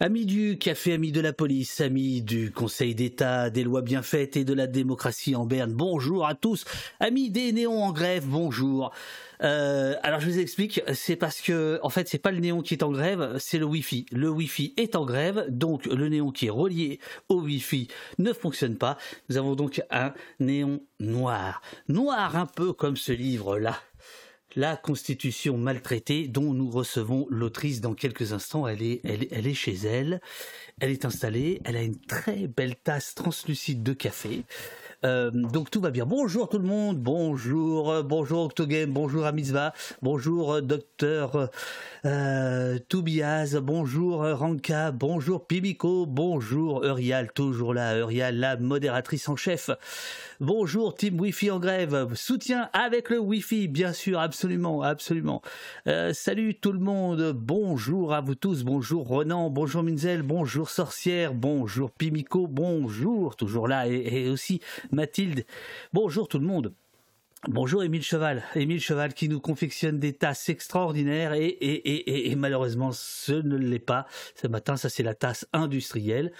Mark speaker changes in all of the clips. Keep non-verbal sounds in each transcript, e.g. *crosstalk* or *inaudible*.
Speaker 1: Amis du café, amis de la police, amis du Conseil d'État, des lois bien faites et de la démocratie en berne, bonjour à tous. Amis des néons en grève, bonjour. Euh, alors je vous explique, c'est parce que en fait c'est pas le néon qui est en grève, c'est le Wi-Fi. Le Wi-Fi est en grève, donc le néon qui est relié au Wi-Fi ne fonctionne pas. Nous avons donc un néon noir, noir un peu comme ce livre là la Constitution maltraitée dont nous recevons l'autrice dans quelques instants. Elle est, chez elle, elle est installée, elle a une très belle tasse translucide de café. Euh, donc tout va bien. Bonjour tout le monde, bonjour, euh, bonjour Octogame, bonjour Amizva, bonjour euh, Docteur euh, Toubiaz, bonjour Ranka, bonjour Pibiko, bonjour Eurial, toujours là, Eurial, la modératrice en chef. Bonjour Team Wi-Fi en grève, soutien avec le Wi-Fi, bien sûr, absolument, absolument. Euh, salut tout le monde, bonjour à vous tous, bonjour Ronan, bonjour Minzel, bonjour Sorcière, bonjour Pimico, bonjour, toujours là, et aussi Mathilde, bonjour tout le monde. Bonjour Émile Cheval, Émile Cheval qui nous confectionne des tasses extraordinaires et, malheureusement ce ne l'est pas. Ce matin, ça c'est la tasse industrielle.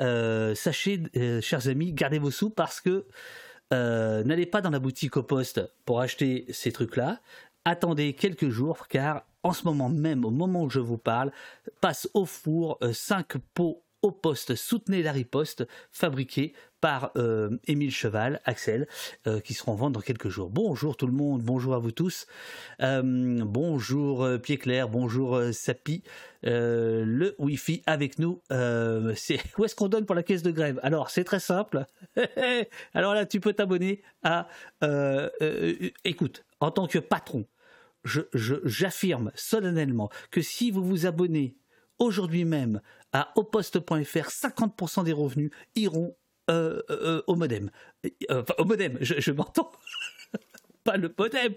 Speaker 1: Euh, sachez, euh, chers amis, gardez vos sous parce que euh, n'allez pas dans la boutique au poste pour acheter ces trucs-là. Attendez quelques jours car en ce moment même, au moment où je vous parle, passe au four 5 pots au poste, soutenez la riposte, fabriquée par euh, Émile Cheval, Axel, euh, qui seront en vente dans quelques jours. Bonjour tout le monde, bonjour à vous tous. Euh, bonjour Pied Clair, bonjour Sapi. le Wi-Fi avec nous. *laughs* c'est où est-ce qu'on donne pour la caisse de grève? Alors c'est très simple. *laughs* Alors là, tu peux t'abonner à. écoute, en tant que patron, j'affirme solennellement que si vous vous abonnez aujourd'hui même à oposte.fr, 50% des revenus iront euh, euh, au modem. Euh, enfin, au modem, je m'entends pas le modem,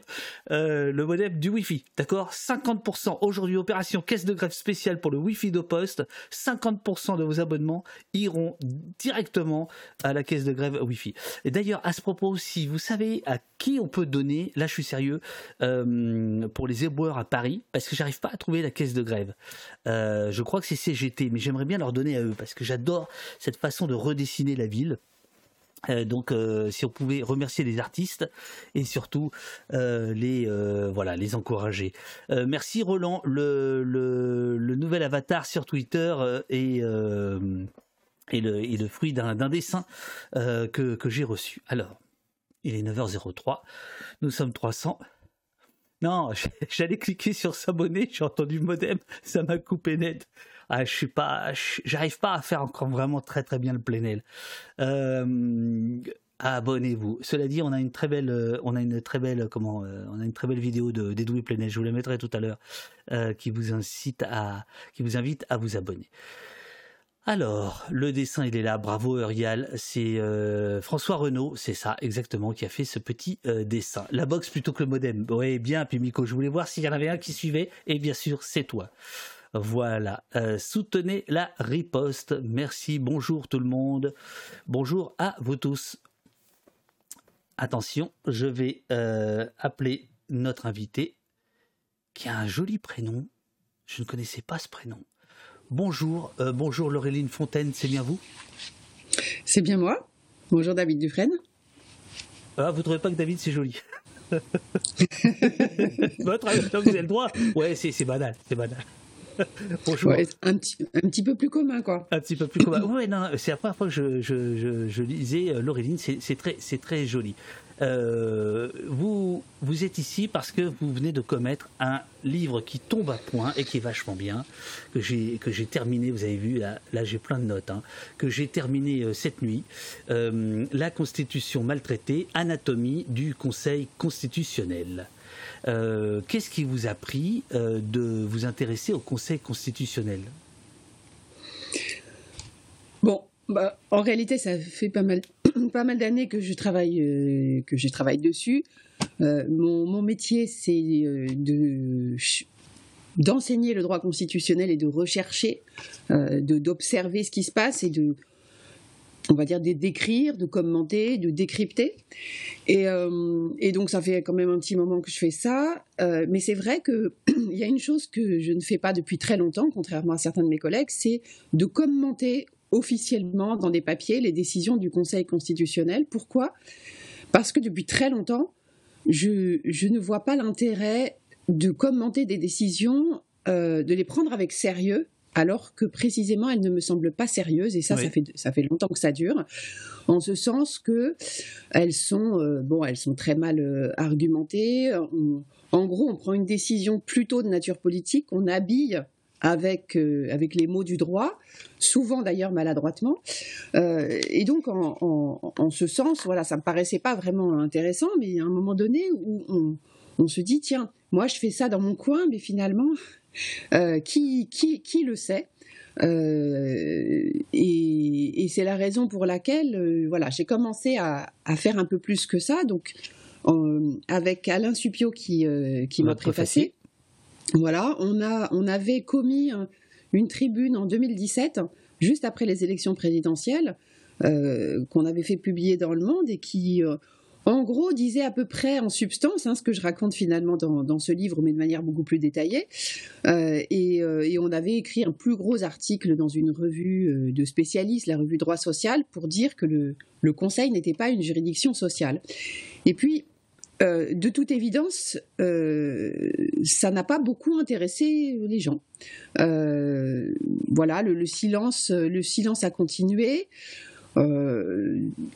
Speaker 1: euh, le modem du Wi-Fi. D'accord? 50% aujourd'hui, opération caisse de grève spéciale pour le Wi-Fi de poste. 50% de vos abonnements iront directement à la caisse de grève Wi-Fi. Et d'ailleurs, à ce propos aussi, vous savez à qui on peut donner, là je suis sérieux, euh, pour les éboueurs à Paris, parce que j'arrive pas à trouver la caisse de grève. Euh, je crois que c'est CGT, mais j'aimerais bien leur donner à eux, parce que j'adore cette façon de redessiner la ville. Euh, donc, euh, si on pouvait remercier les artistes et surtout euh, les voilà les encourager. merci Roland, le, nouvel avatar sur Twitter est, est, le, fruit d'un dessin que, que j'ai reçu. Alors, il est 9h03, nous sommes 300. Non, *laughs* j'allais cliquer sur s'abonner, j'ai entendu modem, ça m'a coupé net. Ah, je suis pas, j'arrive pas à faire encore vraiment très très bien le plenel. Euh, abonnez-vous. Cela dit, on a une très belle, euh, on a une très belle, comment, euh, on a une très belle vidéo de d'Edoui Plenel. Je vous la mettrai tout à l'heure, qui vous incite à, qui vous invite à vous abonner. Alors, le dessin, il est là. Bravo, Eurial. C'est François Renault, c'est ça, exactement, qui a fait ce petit dessin. La box plutôt que le modem. Oui, bien, puis Miko, je voulais voir s'il y en avait un qui suivait. Et bien sûr, c'est toi. Voilà, euh, soutenez la riposte. Merci, bonjour tout le monde. Bonjour à vous tous. Attention, je vais euh, appeler notre invité qui a un joli prénom. Je ne connaissais pas ce prénom. Bonjour, euh, bonjour Laureline Fontaine, c'est bien vous?
Speaker 2: C'est bien moi. Bonjour David Dufresne.
Speaker 1: Ah, vous trouvez pas que David c'est joli? *laughs* Votre, vous avez le droit. Ouais, c'est banal, c'est banal. *laughs*
Speaker 2: un, petit, un petit peu plus commun, quoi.
Speaker 1: Un petit peu plus commun. Oui, non, c'est la première fois que je, je, je, lisais euh, Laureline, c'est très, très joli. Euh, vous, vous êtes ici parce que vous venez de commettre un livre qui tombe à point et qui est vachement bien, que j'ai que j'ai terminé. Vous avez vu là, là j'ai plein de notes, hein, que j'ai terminé euh, cette nuit. la Constitution maltraitée, anatomie du Conseil constitutionnel. Euh, qu'est-ce qui vous a pris euh, de vous intéresser au Conseil constitutionnel?
Speaker 2: Bon, bah, en réalité, ça fait pas mal, *clears throat* pas mal d'années que je travaille, euh, que je travaille dessus. Mon, métier, c'est de d'enseigner le droit constitutionnel et de rechercher, d'observer ce qui se passe et de on va dire, décrire, de commenter, de décrypter. Et, et, donc, ça fait quand même un petit moment que je fais ça. mais c'est vrai qu'il *clears throat* y a une chose que je ne fais pas depuis très longtemps, contrairement à certains de mes collègues, c'est de commenter officiellement dans des papiers les décisions du Conseil constitutionnel. Pourquoi? Parce que depuis très longtemps, je, je ne vois pas l'intérêt de commenter des décisions, euh, de les prendre avec sérieux, alors que précisément elles ne me semblent pas sérieuses, et ça, ça, fait, ça fait longtemps que ça dure, en ce sens que elles sont, euh, bon, elles sont très mal euh, argumentées. en gros, on prend une décision plutôt de nature politique, on habille avec, avec les mots du droit, souvent d'ailleurs maladroitement. et donc, en, en, en, ce sens, voilà, ça me paraissait pas vraiment intéressant, mais il y a un moment donné où on, on se dit, tiens, moi je fais ça dans mon coin, mais finalement, euh, qui, qui, qui, le sait euh, et, c'est la raison pour laquelle euh, voilà, j'ai commencé à, faire un peu plus que ça. Donc, avec Alain Supio qui, qui m'a préfacé. Voilà, on, a, on avait commis une tribune en 2017, juste après les élections présidentielles, qu'on avait fait publier dans Le Monde et qui en gros, disait à peu près en substance hein, ce que je raconte finalement dans, ce livre, mais de manière beaucoup plus détaillée. Euh, euh, et, on avait écrit un plus gros article dans une revue euh, de spécialistes, la revue Droit Social, pour dire que le, Conseil n'était pas une juridiction sociale. Et puis, de toute évidence, ça n'a pas beaucoup intéressé les gens. voilà, le, silence, le silence a continué.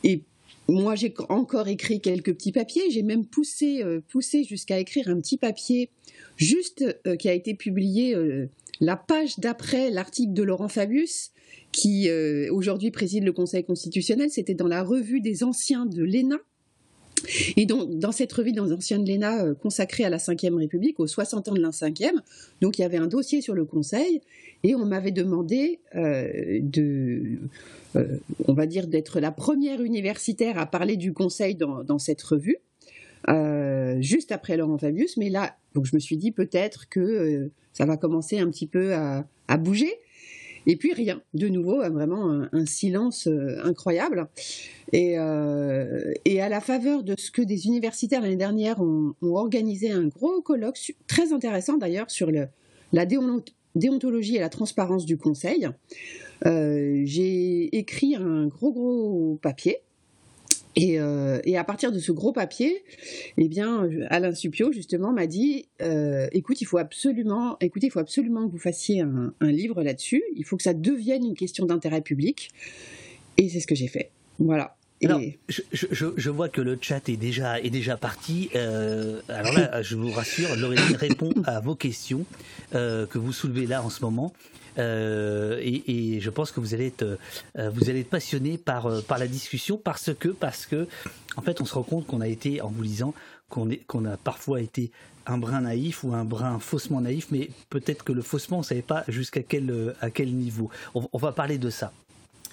Speaker 2: et moi, j'ai encore écrit quelques petits papiers. J'ai même poussé, euh, poussé jusqu'à écrire un petit papier, juste euh, qui a été publié euh, la page d'après l'article de Laurent Fabius, qui aujourd'hui préside le Conseil constitutionnel. C'était dans la revue des anciens de l'ENA. Et donc, dans cette revue des anciens de l'ENA consacrée à la Ve République, aux 60 ans de la Ve, donc il y avait un dossier sur le Conseil, et on m'avait demandé de euh, on va dire, d'être la première universitaire à parler du Conseil dans, cette revue, euh, juste après Laurent Fabius. Mais là, donc je me suis dit peut-être que euh, ça va commencer un petit peu à, bouger. Et puis rien, de nouveau, vraiment un, silence incroyable. Et, à la faveur de ce que des universitaires l'année dernière ont, organisé un gros colloque, très intéressant d'ailleurs, sur la déontologie et la transparence du Conseil, euh, j'ai écrit un gros gros papier euh, et, à partir de ce gros papier, eh bien, Alain Supio justement m'a dit, euh, écoute, il faut absolument, écoutez, il faut absolument que vous fassiez un, livre là-dessus. Il faut que ça devienne une question d'intérêt public. Et c'est ce que j'ai fait. Voilà.
Speaker 1: Alors, je, vois que le chat est déjà, est déjà parti. alors là, je vous rassure, Laurélie *laughs* répond à vos questions que vous soulevez là en ce moment. Euh, et, je pense que vous allez être, euh, vous allez être passionné par, euh, par la discussion parce que, parce que, en fait, on se rend compte qu'on a été, en vous lisant, qu'on qu'on a parfois été un brin naïf ou un brin faussement naïf, mais peut-être que le faussement, on ne savait pas jusqu'à quel, à quel niveau. on va parler de ça.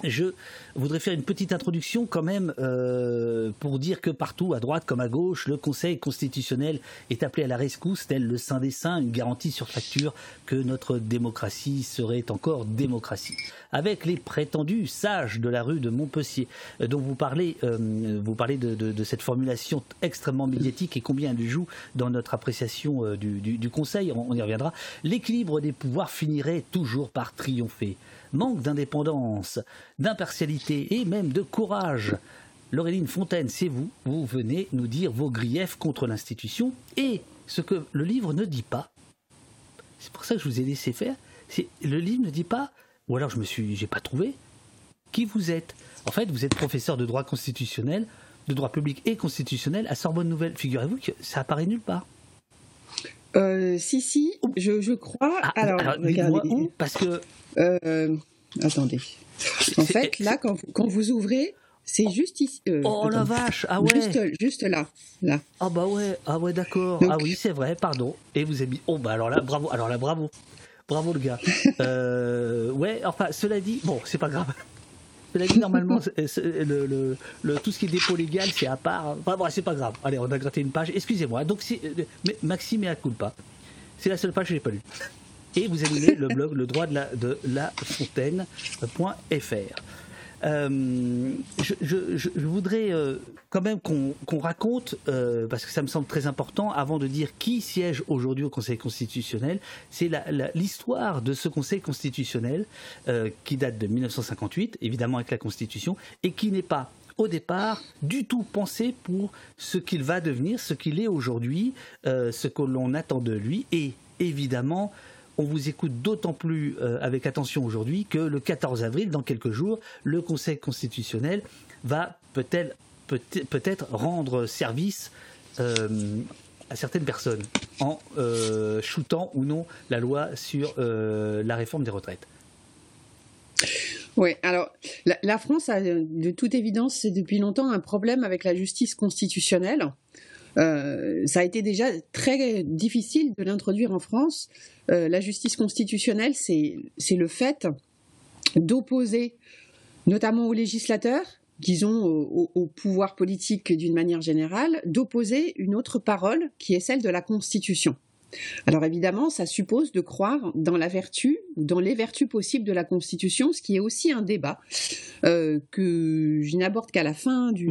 Speaker 1: Je voudrais faire une petite introduction quand même euh, pour dire que partout, à droite comme à gauche, le Conseil constitutionnel est appelé à la rescousse, tel le Saint des Saints, une garantie sur facture que notre démocratie serait encore démocratie. Avec les prétendus sages de la rue de Montpensier, euh, dont vous parlez, euh, vous parlez de, cette formulation extrêmement médiatique et combien elle joue dans notre appréciation du, Conseil, on y reviendra, l'équilibre des pouvoirs finirait toujours par triompher manque d'indépendance, d'impartialité et même de courage. Laureline Fontaine, c'est vous, vous venez nous dire vos griefs contre l'institution et ce que le livre ne dit pas. C'est pour ça que je vous ai laissé faire. Le livre ne dit pas, ou alors je me suis, j'ai pas trouvé, qui vous êtes. En fait, vous êtes professeur de droit constitutionnel, de droit public et constitutionnel à Sorbonne Nouvelle. Figurez-vous que ça apparaît nulle part.
Speaker 2: Euh, si, si, je, crois.
Speaker 1: Ah, alors, regardez. Où parce que.
Speaker 2: Euh, attendez. En fait, là, quand, quand vous ouvrez, c'est juste ici.
Speaker 1: Euh, oh la vache, ah ouais.
Speaker 2: Juste, juste, là, là.
Speaker 1: Ah bah ouais, ah ouais, d'accord. Ah oui, c'est vrai, pardon. Et vous avez mis. Oh bah alors là, bravo, alors là, bravo, bravo le gars. *laughs* euh, ouais, enfin, cela dit, bon, c'est pas grave. Cela dit, normalement, le, le, tout ce qui est dépôt légal, c'est à part. Enfin bon, c'est pas grave. Allez, on a gratté une page. Excusez-moi. Donc, euh, Maxime et à culpa. C'est la seule page que j'ai pas lue et vous animez le *laughs* blog le droit de la, de la fontaine.fr. Euh, je, voudrais euh, quand même qu'on raconte, euh, parce que ça me semble très important, avant de dire qui siège aujourd'hui au Conseil constitutionnel, c'est l'histoire de ce Conseil constitutionnel qui date de 1958, évidemment avec la Constitution, et qui n'est pas au départ du tout pensé pour ce qu'il va devenir, ce qu'il est aujourd'hui, ce que l'on attend de lui, et évidemment on vous écoute d'autant plus euh, avec attention aujourd'hui que le 14 avril, dans quelques jours, le Conseil constitutionnel va peut-être peut-être rendre service euh, à certaines personnes en euh, shootant ou non la loi sur la réforme des retraites.
Speaker 2: Oui, alors la, France a de toute évidence, depuis longtemps un problème avec la justice constitutionnelle. Euh, ça a été déjà très difficile de l'introduire en France. Euh, la justice constitutionnelle, c'est le fait d'opposer, notamment aux législateurs, disons au, au pouvoir politique d'une manière générale, d'opposer une autre parole qui est celle de la Constitution. Alors évidemment, ça suppose de croire dans la vertu, dans les vertus possibles de la Constitution, ce qui est aussi un débat euh, que je n'aborde qu'à la fin du,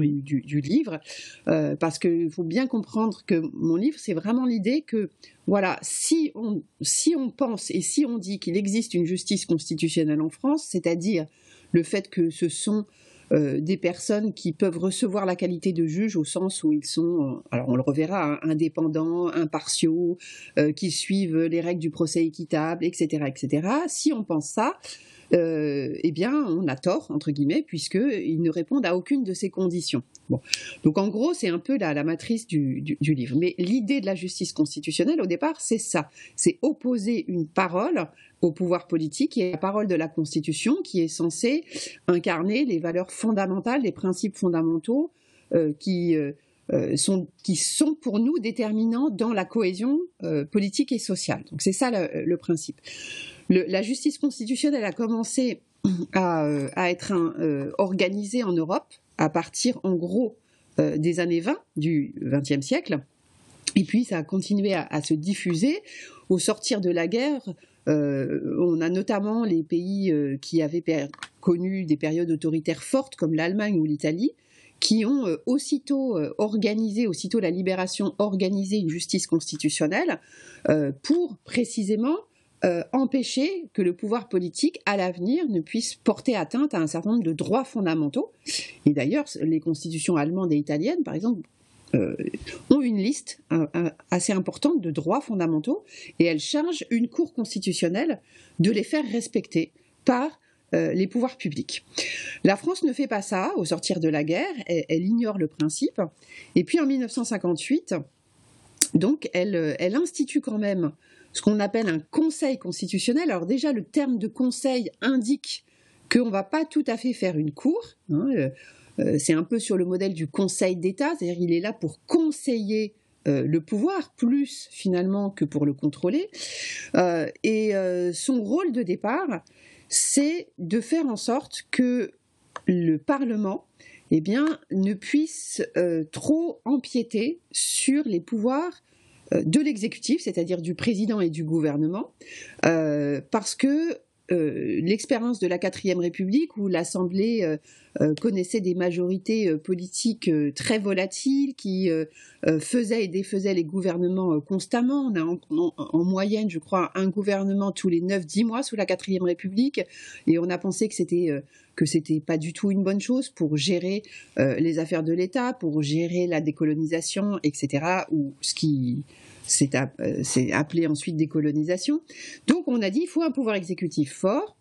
Speaker 2: livre, euh, parce qu'il faut bien comprendre que mon livre, c'est vraiment l'idée que, voilà, si on, si on pense et si on dit qu'il existe une justice constitutionnelle en France, c'est-à-dire le fait que ce sont euh, des personnes qui peuvent recevoir la qualité de juge au sens où ils sont, euh, alors on le reverra, hein, indépendants, impartiaux, euh, qui suivent les règles du procès équitable, etc., etc. Si on pense ça, euh, eh bien, on a tort, entre guillemets, puisqu'ils ne répondent à aucune de ces conditions. Bon. Donc, en gros, c'est un peu la, la matrice du, livre. Mais l'idée de la justice constitutionnelle, au départ, c'est ça. C'est opposer une parole au pouvoir politique et la parole de la Constitution qui est censée incarner les valeurs fondamentales, les principes fondamentaux euh, qui, euh, euh sont, qui sont pour nous déterminants dans la cohésion euh, politique et sociale. Donc c'est ça le, le principe la justice constitutionnelle a commencé *clears throat* à, euh, être euh, organisée en Europe à partir, en gros, euh, des années 20 du XXe siècle. Et puis, ça a continué à, se diffuser. Au sortir de la guerre, on a notamment les pays qui avaient connu des périodes autoritaires fortes, comme l'Allemagne ou l'Italie, qui ont aussitôt organisé, aussitôt la libération, organisé une justice constitutionnelle pour précisément euh, empêcher que le pouvoir politique, à l'avenir, ne puisse porter atteinte à un certain nombre de droits fondamentaux. Et d'ailleurs, les constitutions allemandes et italiennes, par exemple, euh, ont une liste assez importante de droits fondamentaux et elles chargent une Cour constitutionnelle de les faire respecter par euh, les pouvoirs publics. La France ne fait pas ça au sortir de la guerre, elle, ignore le principe. Et puis en 1958, donc, elle institue quand même ce qu'on appelle un conseil constitutionnel. Alors déjà, le terme de conseil indique qu'on ne va pas tout à fait faire une cour. Hein, euh, euh, c'est un peu sur le modèle du conseil d'État, c'est-à-dire il est là pour conseiller euh, le pouvoir plus finalement que pour le contrôler. et son rôle de départ, c'est de faire en sorte que le Parlement eh ne puisse trop empiéter sur les pouvoirs de l'exécutif, c'est-à-dire du président et du gouvernement, euh, parce que euh, l'expérience de la quatrième République, où l'Assemblée connaissait des majorités politiques très volatiles, qui faisaient et défaisaient les gouvernements constamment. On a en, moyenne, je crois, un gouvernement tous les 9-10 mois sous la quatrième République, et on a pensé que c'était que c'était pas du tout une bonne chose pour gérer les affaires de l'État, pour gérer la décolonisation, etc. Ou ce qui euh, c'est appelé ensuite décolonisation. Donc on a dit il faut un pouvoir exécutif fort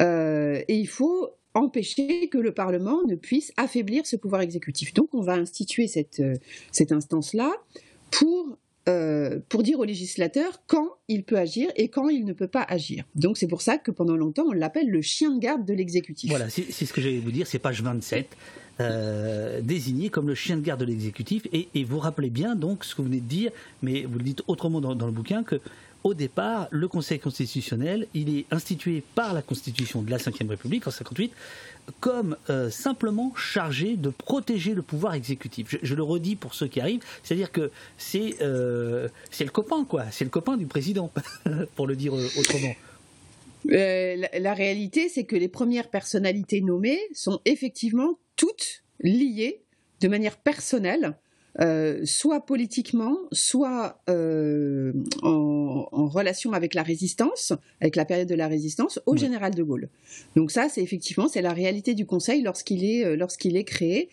Speaker 2: euh, et il faut empêcher que le Parlement ne puisse affaiblir ce pouvoir exécutif. Donc on va instituer euh, cette instance-là pour, pour dire au législateur quand il peut agir et quand il ne peut pas agir. Donc c'est pour ça que pendant longtemps on l'appelle le chien de garde de l'exécutif.
Speaker 1: Voilà, c'est ce que j'allais vous dire, c'est page 27. Euh, désigné comme le chien de garde de l'exécutif. Et, vous rappelez bien donc ce que vous venez de dire, mais vous le dites autrement dans, dans le bouquin, que au départ, le Conseil constitutionnel, il est institué par la Constitution de la Ve République en 58 comme euh, simplement chargé de protéger le pouvoir exécutif. Je, le redis pour ceux qui arrivent, c'est-à-dire que c'est euh, le copain, quoi. C'est le copain du président, *laughs* pour le dire autrement.
Speaker 2: la, réalité, c'est que les premières personnalités nommées sont effectivement toutes liées de manière personnelle euh, soit politiquement, soit euh, en, relation avec la résistance, avec la période de la résistance, au général de Gaulle. Donc ça, c'est effectivement c'est la réalité du Conseil lorsqu'il est euh, lorsqu'il est créé.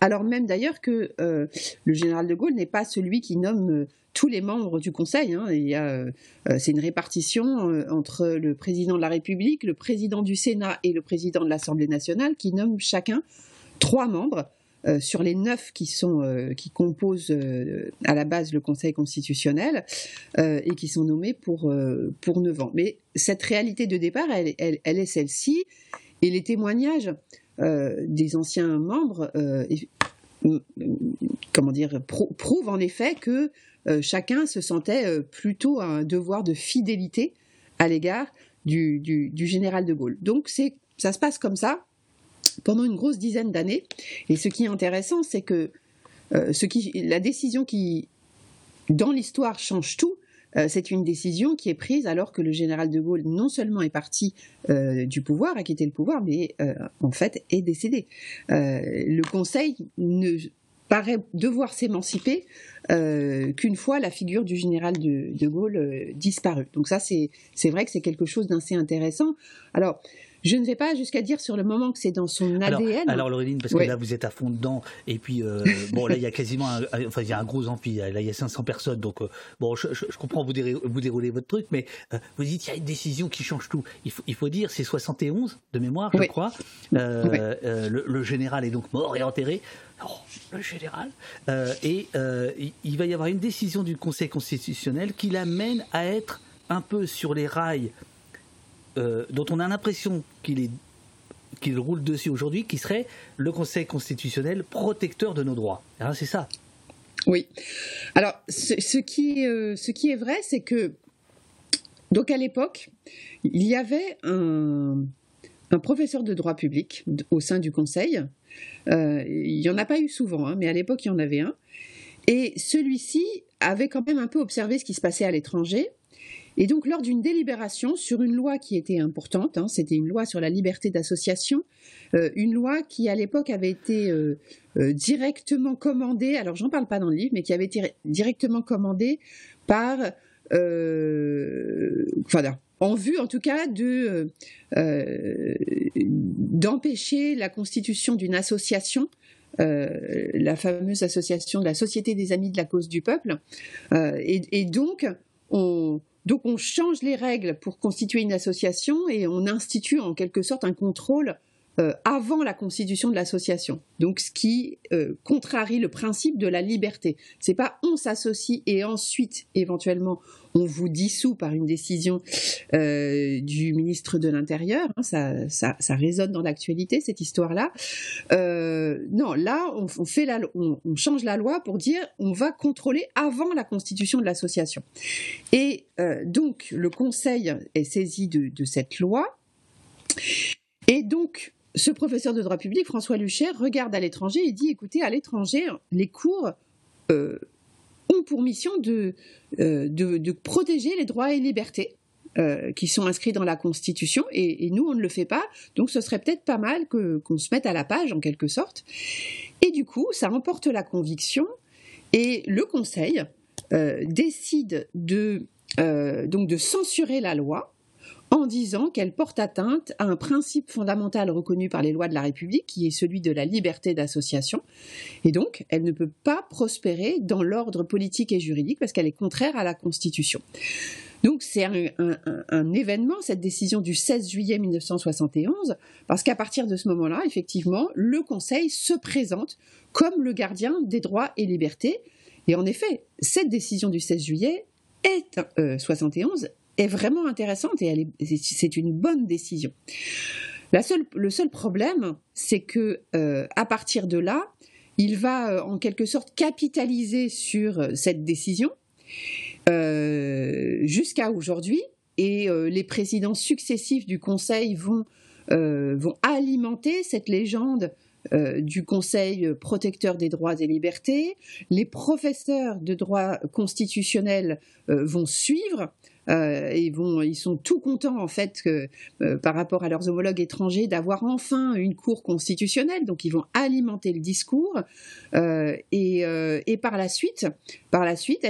Speaker 2: Alors même d'ailleurs que le général de Gaulle n'est pas celui qui nomme tous les membres du Conseil. Hein. Il y a, c'est une répartition entre le président de la République, le président du Sénat et le président de l'Assemblée nationale qui nomment chacun trois membres. Euh, sur les neuf qui sont euh, qui composent euh, à la base le Conseil constitutionnel et qui sont nommés pour neuf ans. Mais cette réalité de départ, elle, est celle-ci, et les témoignages des anciens membres, comment dire, prouvent en effet que chacun se sentait plutôt à un devoir de fidélité à l'égard du, du, du général de Gaulle. Donc c'est ça se passe comme ça pendant une grosse dizaine d'années. Et ce qui est intéressant, c'est que euh, la décision qui, dans l'histoire, change tout, euh, c'est une décision qui est prise alors que le général de Gaulle non seulement est parti euh, du pouvoir, a quitté le pouvoir, mais en fait est décédé. le Conseil ne paraît devoir s'émanciper qu'une fois la figure du général de, de Gaulle disparue. Donc ça, c'est vrai que c'est quelque chose d'assez intéressant. Alors, je ne vais pas jusqu'à dire sur le moment que c'est dans son ADN.
Speaker 1: Alors, Laureline, parce que là, vous êtes à fond dedans, et puis, euh, bon, là, il y a quasiment un, enfin, il y a un gros empire, là, il y a 500 personnes, donc, euh, bon, je, comprends, vous, vous déroulez votre truc, mais euh, vous dites, il y a une décision qui change tout. Il faut, il faut dire, c'est 71 de mémoire, je crois. Le, général est donc mort et enterré. Oh, le général. et il va y avoir une décision du Conseil constitutionnel qui l'amène à être un peu sur les rails euh, dont on a l'impression qu'il roule dessus aujourd'hui, qui serait le Conseil constitutionnel protecteur de nos droits. Hein, c'est ça.
Speaker 2: Oui. Alors, ce, qui, euh, ce qui est vrai, c'est que, donc à l'époque, il y avait un, professeur de droit public au sein du Conseil. Euh, il n'y en a pas eu souvent, hein, mais à l'époque, il y en avait un. Et celui-ci avait quand même un peu observé ce qui se passait à l'étranger et donc, lors d'une délibération sur une loi qui était importante, hein, c'était une loi sur la liberté d'association, euh, une loi qui à l'époque avait été euh, euh, directement commandée, alors j'en parle pas dans le livre, mais qui avait été directement commandée par, enfin, en vue en tout cas de d'empêcher la constitution d'une association la fameuse association de la Société des Amis de la cause du peuple. et, et, donc, on, donc on change les règles pour constituer une association et on institue en quelque sorte un contrôle euh, avant la constitution de l'association. Donc, ce qui euh, contrarie le principe de la liberté. C'est pas on s'associe et ensuite, éventuellement, on vous dissout par une décision euh, du ministre de l'Intérieur. Hein, ça, ça, ça, résonne dans l'actualité cette histoire-là. non, là, on, fait la, on, change la loi pour dire on va contrôler avant la constitution de l'association. Et donc, le Conseil est saisi de, de cette loi. Et donc, ce professeur de droit public, François Lucher, regarde à l'étranger et dit écoutez, à l'étranger, les cours euh, ont pour mission euh, de, protéger les droits et libertés. Euh, qui sont inscrits dans la Constitution et, nous on ne le fait pas donc ce serait peut-être pas mal que qu'on se mette à la page en quelque sorte et du coup ça emporte la conviction et le Conseil décide de donc de censurer la loi en disant qu'elle porte atteinte à un principe fondamental reconnu par les lois de la République, qui est celui de la liberté d'association. Et donc, elle ne peut pas prospérer dans l'ordre politique et juridique parce qu'elle est contraire à la Constitution. Donc c'est un, événement, cette décision du 16 juillet 1971, parce qu'à partir de ce moment-là, effectivement, le Conseil se présente comme le gardien des droits et libertés. Et en effet, cette décision du 16 juillet est, 71 est vraiment intéressante et c'est une bonne décision. La seule, le seul problème, c'est que euh, à partir de là, il va euh, en quelque sorte capitaliser sur euh, cette décision jusqu'à aujourd'hui, et les présidents successifs du Conseil vont, vont alimenter cette légende du Conseil protecteur des droits et libertés. Les professeurs de droit constitutionnel vont suivre Euh, ils, sont tout contents en fait euh, par rapport à leurs homologues étrangers d'avoir enfin une cour constitutionnelle. Donc ils vont alimenter le discours euh, et, et, par la suite, par la suite,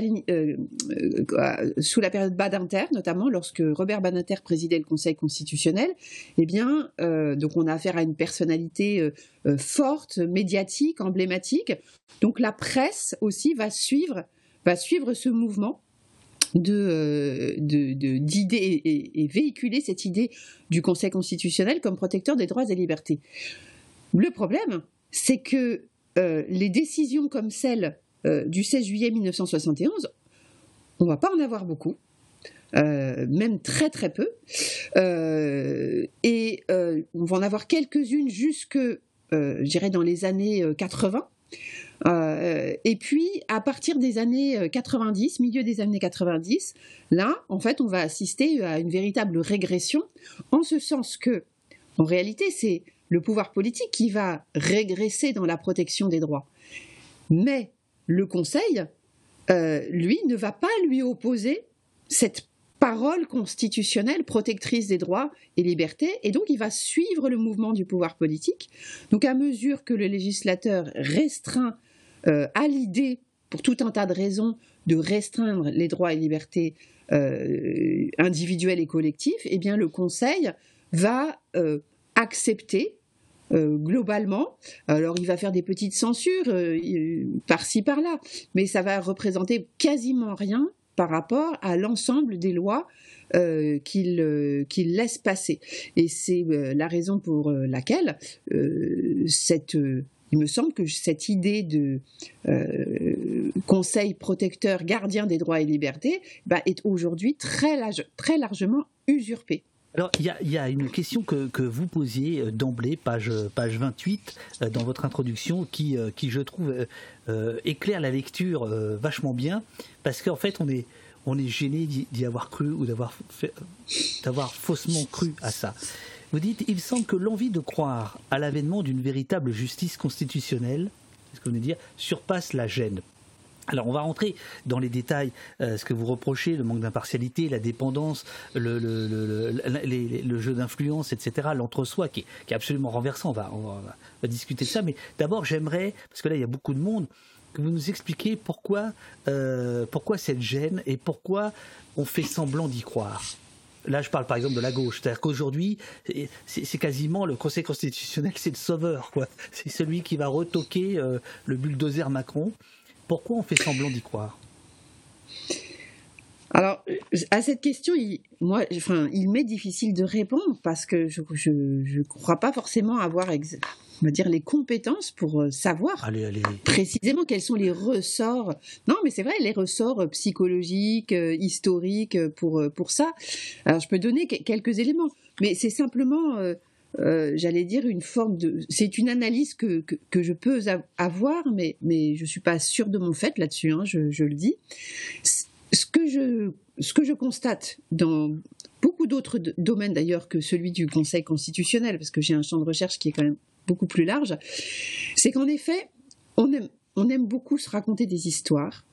Speaker 2: sous la période Badinter notamment, lorsque Robert Badinter présidait le Conseil constitutionnel, eh bien donc on a affaire à une personnalité forte, médiatique, emblématique. Donc la presse aussi va suivre va suivre ce mouvement de, d'idées et, véhiculer cette idée du Conseil constitutionnel comme protecteur des droits et libertés. Le problème, c'est que euh, les décisions comme celle euh, du 16 juillet 1971, on va pas en avoir beaucoup. Euh, même très très peu, et on va en avoir quelques-unes jusque, je dirais, dans les années 80, euh, et puis, à partir des années 90, euh, milieu des années 90, là, en fait, on va assister à une véritable régression, en ce sens que, en réalité, c'est le pouvoir politique qui va régresser dans la protection des droits. Mais le Conseil, euh, lui, ne va pas lui opposer cette parole constitutionnelle protectrice des droits et libertés, et donc il va suivre le mouvement du pouvoir politique. Donc à mesure que le législateur restreint à l'idée, pour tout un tas de raisons, de restreindre les droits et libertés euh, individuels et collectifs, eh bien le Conseil va euh, accepter globalement. Alors il va faire des petites censures par-ci par-là, mais ça va représenter quasiment rien par rapport à l'ensemble des lois qu'il laisse passer. Et c'est la raison pour laquelle cette il me semble que cette idée de euh, conseil protecteur, gardien des droits et libertés, bah, est aujourd'hui très, largement usurpée.
Speaker 1: Alors, il y, a, une question que, vous posiez euh, d'emblée, page, page 28, euh, dans votre introduction, qui, qui je trouve, éclaire la lecture vachement bien, parce qu'en fait, on est, on est gêné d'y avoir cru ou d'avoir faussement cru à ça. Vous dites, il semble que l'envie de croire à l'avènement d'une véritable justice constitutionnelle, ce que vous dire, surpasse la gêne. Alors on va rentrer dans les détails, euh, ce que vous reprochez, le manque d'impartialité, la dépendance, le, jeu d'influence, etc., l'entre-soi qui, est absolument renversant, on va, discuter de ça, mais d'abord j'aimerais, parce que là il y a beaucoup de monde, que vous nous expliquiez pourquoi, euh, pourquoi cette gêne et pourquoi on fait semblant d'y croire. Là, je parle par exemple de la gauche. C'est-à-dire qu'aujourd'hui, c'est quasiment le Conseil constitutionnel, c'est le sauveur, quoi. C'est celui qui va retoquer euh, le bulldozer Macron. Pourquoi on fait semblant d'y croire?
Speaker 2: Alors, à cette question, il, moi, enfin, il m'est difficile de répondre parce que je ne crois pas forcément avoir on va dire, les compétences pour euh, savoir précisément quels sont les ressorts. Non, mais c'est vrai, les ressorts euh, psychologiques, euh, historiques pour, pour ça. Alors, je peux donner quelques éléments, mais c'est simplement, j'allais dire, une forme de. C'est une analyse que, que, je peux avoir, mais, mais je ne suis pas sûre de mon fait là-dessus, hein, je, je, le dis. Ce que je, constate dans beaucoup d'autres domaines d'ailleurs que celui du Conseil constitutionnel, parce que j'ai un champ de recherche qui est quand même beaucoup plus large, c'est qu'en effet, on aime, on aime beaucoup se raconter des histoires,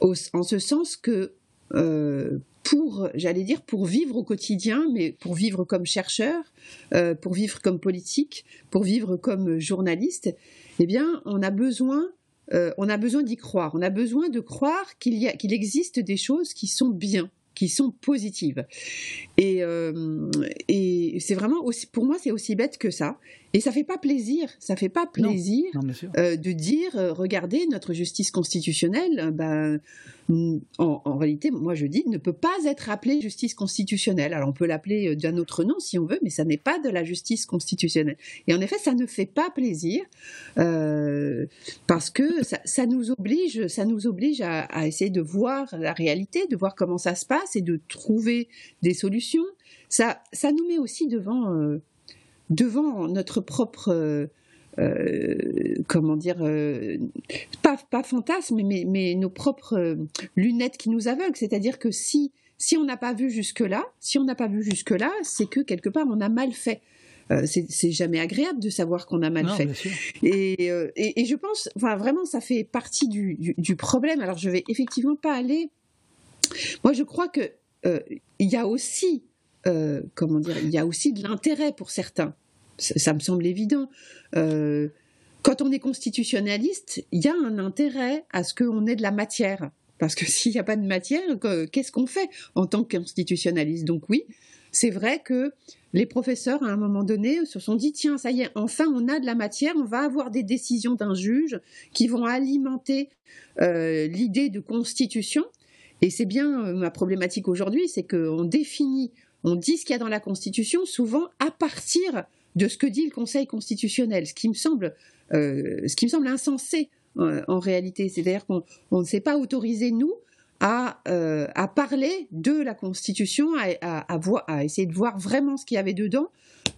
Speaker 2: en ce sens que euh, pour, j'allais dire, pour vivre au quotidien, mais pour vivre comme chercheur, euh, pour vivre comme politique, pour vivre comme journaliste, eh bien, on a besoin, euh, on a besoin d'y croire. On a besoin de croire qu'il y a, qu'il existe des choses qui sont bien, qui sont positives. Et, euh, et c'est vraiment aussi, pour moi, c'est aussi bête que ça. Et ça fait pas plaisir, ça fait pas plaisir euh, de dire, euh, regardez, notre justice constitutionnelle, ben, Mm, en, réalité, moi je dis, ne peut pas être appelée justice constitutionnelle. Alors on peut l'appeler euh, d'un autre nom si on veut, mais ça n'est pas de la justice constitutionnelle. Et en effet, ça ne fait pas plaisir euh, parce que ça, nous oblige, ça nous oblige à, essayer de voir la réalité, de voir comment ça se passe et de trouver des solutions. Ça, ça nous met aussi devant, euh, devant notre propre euh, comment dire, euh, pas, pas fantasme, mais, mais nos propres euh, lunettes qui nous aveuglent. C'est-à-dire que si, si on n'a pas vu jusque-là, si on n'a pas vu jusque-là, c'est que quelque part on a mal fait. c'est jamais agréable de savoir qu'on a mal fait. Et, et, et, je pense, enfin vraiment, ça fait partie du, du, du, problème. Alors je vais effectivement pas aller. Moi, je crois que il y a aussi, comment dire, il y a aussi de l'intérêt pour certains. Ça, me semble évident. quand on est constitutionnaliste, il y a un intérêt à ce qu'on ait de la matière. Parce que *laughs* s'il n'y a pas de matière, qu'est-ce qu'on fait en tant que constitutionnaliste? Donc oui, c'est vrai que les professeurs, à un moment donné, se sont dit, tiens, ça y est, enfin, on a de la matière, on va avoir des décisions d'un juge qui vont alimenter euh, l'idée de constitution. Et c'est bien euh, ma problématique aujourd'hui, c'est qu'on définit, on dit ce qu'il y a dans la Constitution, souvent à partir de ce que dit le Conseil constitutionnel, ce qui me semble, euh, ce qui me semble insensé en réalité. C'est-à-dire qu'on ne s'est pas autorisé, nous, euh, à, parler de la Constitution, à, essayer de voir vraiment ce qu'il y avait dedans,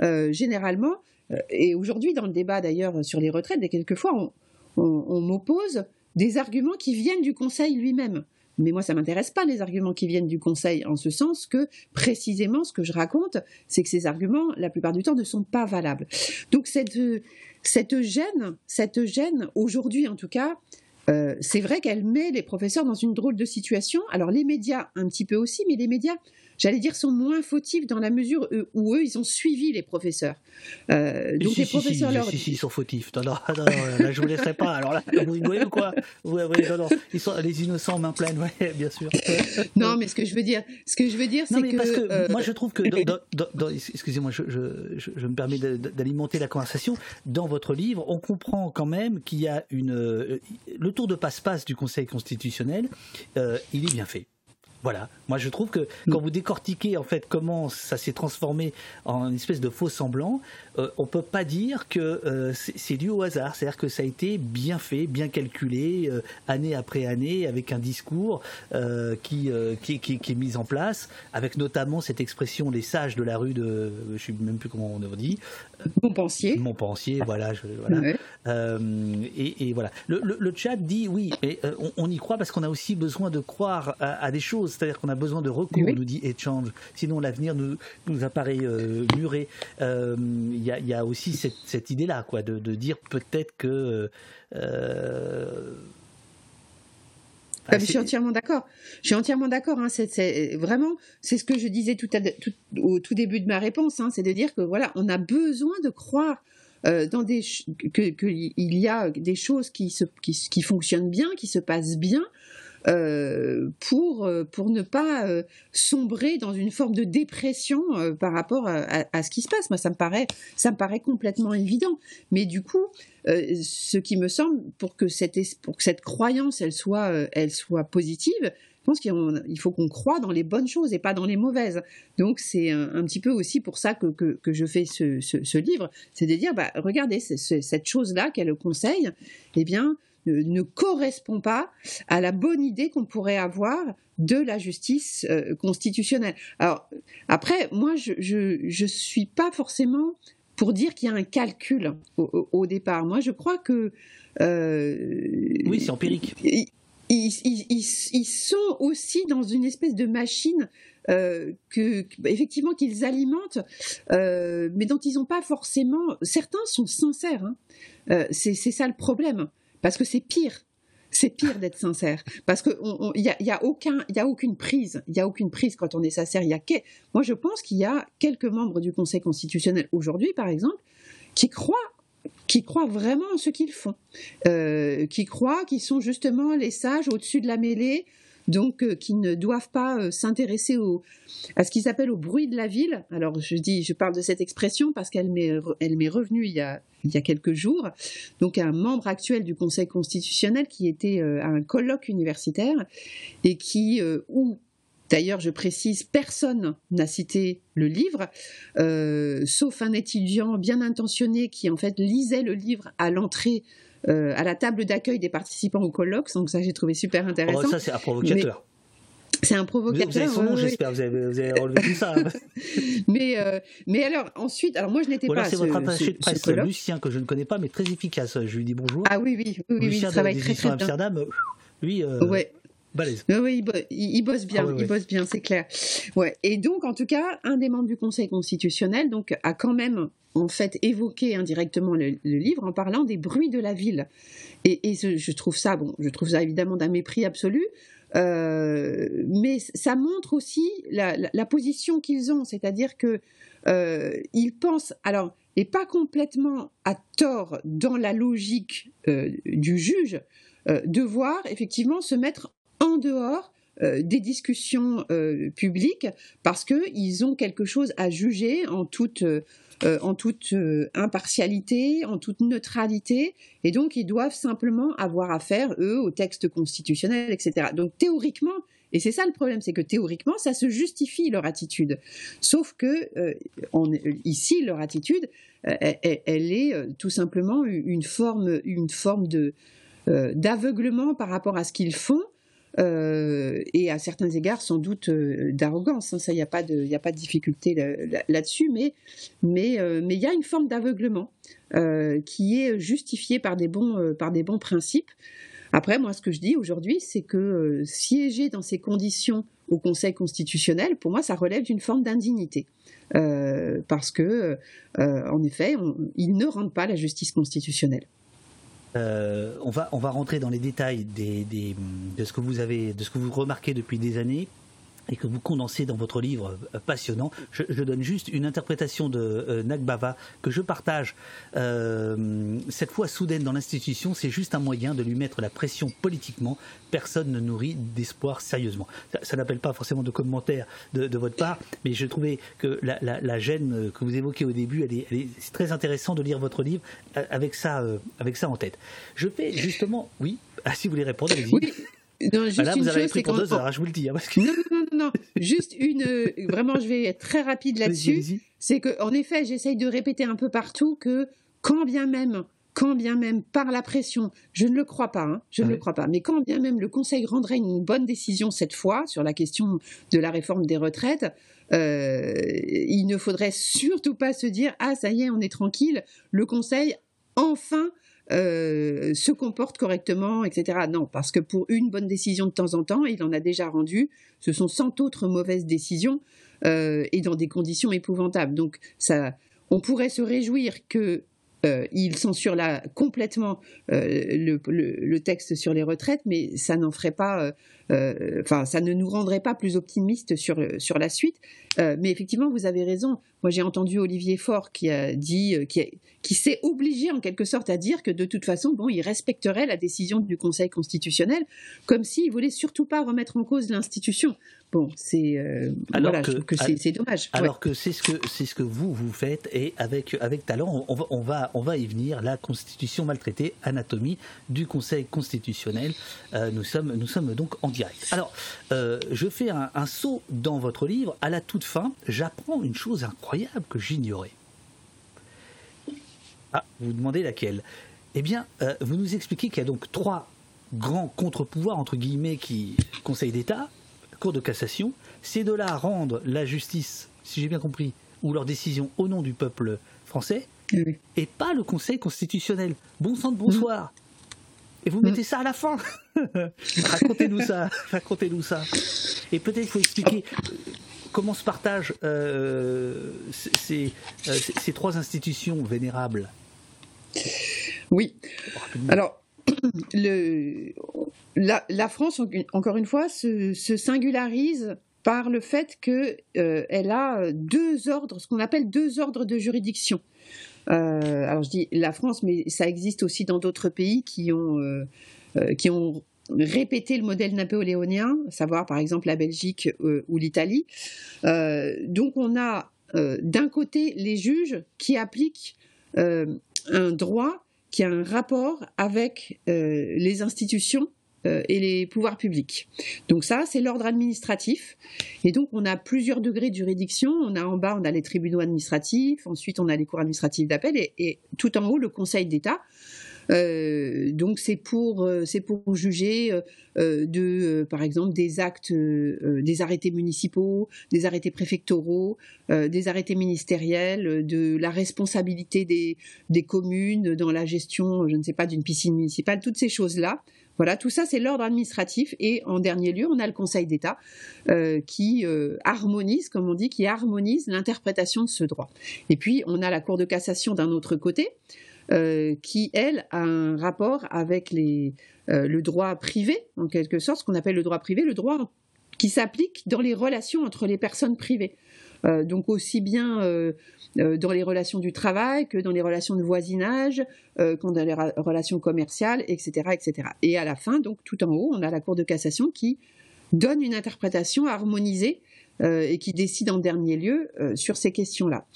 Speaker 2: euh, généralement. Euh, et aujourd'hui, dans le débat d'ailleurs sur les retraites, quelquefois, on, m'oppose des arguments qui viennent du Conseil lui-même. Mais moi, ça m'intéresse pas les arguments qui viennent du Conseil, en ce sens que précisément ce que je raconte, c'est que ces arguments, la plupart du temps, ne sont pas valables. Donc cette, cette gêne, cette gêne, aujourd'hui en tout cas, euh, c'est vrai qu'elle met les professeurs dans une drôle de situation. Alors les médias un petit peu aussi, mais les médias j'allais dire, sont moins fautifs dans la mesure où eux, ils ont suivi les professeurs.
Speaker 1: Euh, donc les professeurs leur... si, si, ils sont fautifs. *laughs* Non, non, non, là, je vous laisserai pas. Alors là, vous rigolez ou quoi? Oui, non, non, ils sont les innocents main pleine, oui, *laughs* bien sûr. *laughs*
Speaker 2: non, mais ce que je veux dire, ce que je veux dire, c'est que,
Speaker 1: parce que euh, moi, je trouve que, excusez-moi, je, je, je, me permets d'alimenter la conversation. Dans votre livre, on comprend quand même qu'il y a une euh, le tour de passe-passe du Conseil constitutionnel, euh, il est bien fait. Voilà. Moi, je trouve que mm. quand vous décortiquez en fait comment ça s'est transformé en une espèce de faux semblant, euh, on peut pas dire que euh, c'est dû au hasard. C'est-à-dire que ça a été bien fait, bien calculé, euh, année après année, avec un discours qui, qui, qui, est mis en place, avec notamment cette expression les sages de la rue de, je sais même plus comment on dit.
Speaker 2: Montpensier.
Speaker 1: Montpensier, voilà. voilà. Et, et, voilà. Le, le, chat dit oui, mais on, y croit parce qu'on a aussi besoin de croire à, des choses. C'est-à-dire qu'on a besoin de recours, nous dit Échange. Sinon, l'avenir nous, nous apparaît muré. Il il y a aussi cette, idée-là, quoi, de, dire peut-être que.
Speaker 2: Euh, ah, je suis entièrement d'accord. Je suis entièrement d'accord. Hein, c'est, vraiment, c'est ce que je disais tout, au tout début de ma réponse. Hein, c'est de dire que voilà, on a besoin de croire euh, dans des qu'il y a des choses qui, se, qui, fonctionnent bien, qui se passent bien, euh, pour, euh, pour ne pas euh, sombrer dans une forme de dépression par rapport à, ce qui se passe. Moi, ça me paraît, ça me paraît complètement évident. Mais du coup, ce qui me semble, pour que cette, pour que cette croyance, elle soit, elle soit positive, je pense qu'il faut qu'on croit dans les bonnes choses et pas dans les mauvaises. Donc c'est un, petit peu aussi pour ça que, que, que je fais ce, ce, livre, c'est de dire, bah, regardez, cette chose-là qu'est le conseil, eh bien, ne, correspond pas à la bonne idée qu'on pourrait avoir de la justice euh, constitutionnelle. Alors après, moi, je, je, suis pas forcément pour dire qu'il y a un calcul au, départ. Moi, je crois que
Speaker 1: euh, oui, c'est empirique.
Speaker 2: Ils, sont aussi dans une espèce de machine euh, que, effectivement qu'ils alimentent, mais dont ils n'ont pas forcément. Certains sont sincères. Hein. c'est ça le problème. Parce que c'est pire. C'est pire d'être sincère. Parce qu'il n'y a, y a, aucun, y a aucune prise. Il n'y a aucune prise quand on est sincère. Y a Moi, je pense qu'il y a quelques membres du Conseil constitutionnel aujourd'hui, par exemple, qui croient qui croient vraiment en ce qu'ils font, euh, qui croient qu'ils sont justement les sages au-dessus de la mêlée, donc euh, qui ne doivent pas euh, s'intéresser à ce qu'ils appellent au bruit de la ville. Alors je dis, je parle de cette expression parce qu'elle m'est, elle m'est revenue il y a il y a quelques jours, donc un membre actuel du Conseil constitutionnel qui était euh, à un colloque universitaire et qui, où D'ailleurs, je précise, personne n'a cité le livre, sauf un étudiant bien intentionné qui en fait lisait le livre à l'entrée euh, à la table d'accueil des participants au colloque. Donc ça, j'ai trouvé super oh, intéressant.
Speaker 1: ça, c'est un provocateur.
Speaker 2: C'est un provocateur.
Speaker 1: Vous avez son nom, j'espère. Vous avez, vous avez relevé tout ça. *laughs*
Speaker 2: mais, euh, mais alors, ensuite, alors moi, je n'étais pas.
Speaker 1: c'est votre attaché de presse, Lucien, que je ne connais pas, mais très efficace. Je lui dis bonjour.
Speaker 2: Ah oui, oui, oui, oui, il travaille très, très bien.
Speaker 1: Amsterdam, lui.
Speaker 2: Euh, ouais. Oui, il, bosse bien, ah il bosse bien, c'est clair. Ouais. Et donc, en tout cas, un des membres du Conseil constitutionnel donc a quand même en fait évoqué indirectement le, livre en parlant des bruits de la ville. Et, je, trouve ça, bon, je trouve ça évidemment d'un mépris absolu. mais ça montre aussi la, position qu'ils ont, c'est-à-dire que ils pensent, alors, et pas complètement à tort dans la logique du juge, devoir effectivement se mettre en dehors euh, des discussions euh, publiques parce qu'ils ont quelque chose à juger en toute, euh, en toute impartialité, en toute neutralité, et donc ils doivent simplement avoir affaire, eux, au texte constitutionnel, etc. Donc théoriquement, et c'est ça le problème, c'est que théoriquement, ça se justifie leur attitude. Sauf que ici, leur attitude, elle, est tout simplement une forme, une forme de d'aveuglement par rapport à ce qu'ils font euh, et à certains égards sans doute euh, d'arrogance. Hein, il n'y a pas de, difficulté là-dessus, euh, mais il y a une forme d'aveuglement qui est justifiée par des bons principes. Après, moi, ce que je dis aujourd'hui, c'est que siéger dans ces conditions au Conseil constitutionnel, pour moi, ça relève d'une forme d'indignité. parce que, en effet, il ne rend pas la justice constitutionnelle.
Speaker 1: Euh, on, va, on va rentrer dans les détails de, ce que vous avez, de ce que vous remarquez depuis des années et que vous condensez dans votre livre euh, passionnant. Je, donne juste une interprétation de euh, Nagbava que je partage. Euh, cette fois soudaine dans l'institution, c'est juste un moyen de lui mettre la pression politiquement. Personne ne nourrit d'espoir sérieusement. Ça, n'appelle pas forcément de commentaires de, votre part, mais je trouvais que la, gêne que vous évoquez au début, elle est, c'est très intéressant de lire votre livre avec ça, avec ça en tête. Je fais justement, oui, ah, si vous voulez répondre, allez-y. Oui. Non, juste bah vous avez pris pour deux heures, hein, je vous le dis. Hein,
Speaker 2: non, non, non, non, juste une. Euh, vraiment, je vais être très rapide là-dessus. C'est que, en effet, j'essaye de répéter un peu partout que, quand bien même, quand bien même par la pression, je ne le crois pas, hein, je ne le crois pas, mais quand bien même le Conseil rendrait une bonne décision cette fois sur la question de la réforme des retraites, euh, il ne faudrait surtout pas se dire ah ça y est, on est tranquille, le Conseil enfin euh, se comporte correctement, etc. Non, parce que pour une bonne décision de temps en temps, il en a déjà rendu, ce sont cent autres mauvaises décisions euh, et dans des conditions épouvantables. Donc ça, on pourrait se réjouir que euh, il censure complètement le, le, texte sur les retraites, mais euh, ça ne nous rendrait pas plus optimistes sur, la suite. Euh, mais effectivement, vous avez raison. Moi, j'ai entendu Olivier Faure qui a dit, euh, qui s'est obligé en quelque sorte à dire que de toute façon, bon, il respecterait la décision du Conseil constitutionnel, comme s'il voulait surtout pas remettre en cause l'institution. Bon, c'est voilà, que, que c'est dommage.
Speaker 1: Alors que c'est ce que c'est ce que vous vous faites et avec avec talent, on va on va on va y venir. La Constitution maltraitée, anatomie du Conseil constitutionnel. nous sommes nous sommes donc en alors, euh, je fais un, saut dans votre livre. À la toute fin, j'apprends une chose incroyable que j'ignorais. Ah, vous vous demandez laquelle Eh bien, euh, vous nous expliquez qu'il y a donc trois grands contre-pouvoirs, entre guillemets, qui Conseil d'État, Cour de cassation. Ces deux-là rendent la justice, si j'ai bien compris, ou leur décision au nom du peuple français, et pas le Conseil constitutionnel. Bon sang de bonsoir. Et vous mettez ça à la fin. *laughs* racontez-nous ça. *laughs* Racontez-nous ça. Et peut-être qu'il faut expliquer euh, comment se partagent euh, ces, euh, ces, trois institutions vénérables.
Speaker 2: Oui. Alors, *clears throat* la, France, encore une fois, se, se singularise par le fait qu'elle elle a deux ordres, ce qu'on appelle deux ordres de juridiction. Euh, alors je dis la France, mais ça existe aussi dans d'autres pays qui ont, euh, euh, qui ont répété le modèle napoléonien, à savoir par exemple la Belgique ou l'Italie. donc on a d'un côté les juges qui appliquent un droit qui a un rapport avec les institutions euh, et les pouvoirs publics. Donc ça, c'est l'ordre administratif. Et donc, on a plusieurs degrés de juridiction. On a en bas, on a les tribunaux administratifs. Ensuite, on a les cours administratifs d'appel. Et, tout en haut, le Conseil d'État. Euh, donc c'est pour euh, c'est pour juger de par exemple des actes des arrêtés municipaux des arrêtés préfectoraux des arrêtés ministériels de la responsabilité des des communes dans la gestion je ne sais pas d'une piscine municipale toutes ces choses là voilà, tout ça, c'est l'ordre administratif. Et en dernier lieu, on a le Conseil d'État euh, qui euh, harmonise, comme on dit, qui harmonise l'interprétation de ce droit. Et puis, on a la Cour de cassation d'un autre côté. Qui, elle, a un rapport avec les, le droit privé, en quelque sorte, ce qu'on appelle le droit privé, le droit qui s'applique dans les relations entre les personnes privées. donc aussi bien dans les relations du travail que dans les relations de voisinage, que dans les relations commerciales, etc., etc. Et à la fin, donc tout en haut, on a la Cour de cassation qui donne une interprétation harmonisée euh, et qui décide en dernier lieu euh, sur ces questions-là.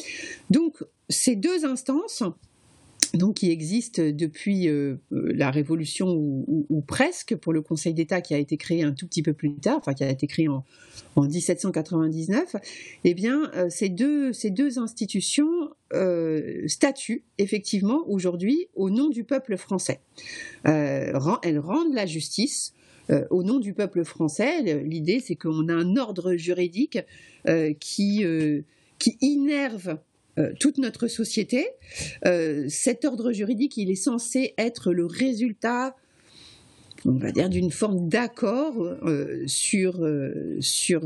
Speaker 2: Donc, ces deux instances, donc qui existent depuis euh, la Révolution ou, presque pour le Conseil d'État qui a été créé un tout petit peu plus tard, enfin qui a été créé en, 1799, eh bien ces deux ces deux institutions statuent effectivement aujourd'hui au nom du peuple français. elles rendent la justice euh, au nom du peuple français. L'idée, c'est qu'on a un ordre juridique euh, qui, euh, qui innerve toute notre société. cet ordre juridique, il est censé être le résultat on va dire d'une forme d'accord sur sur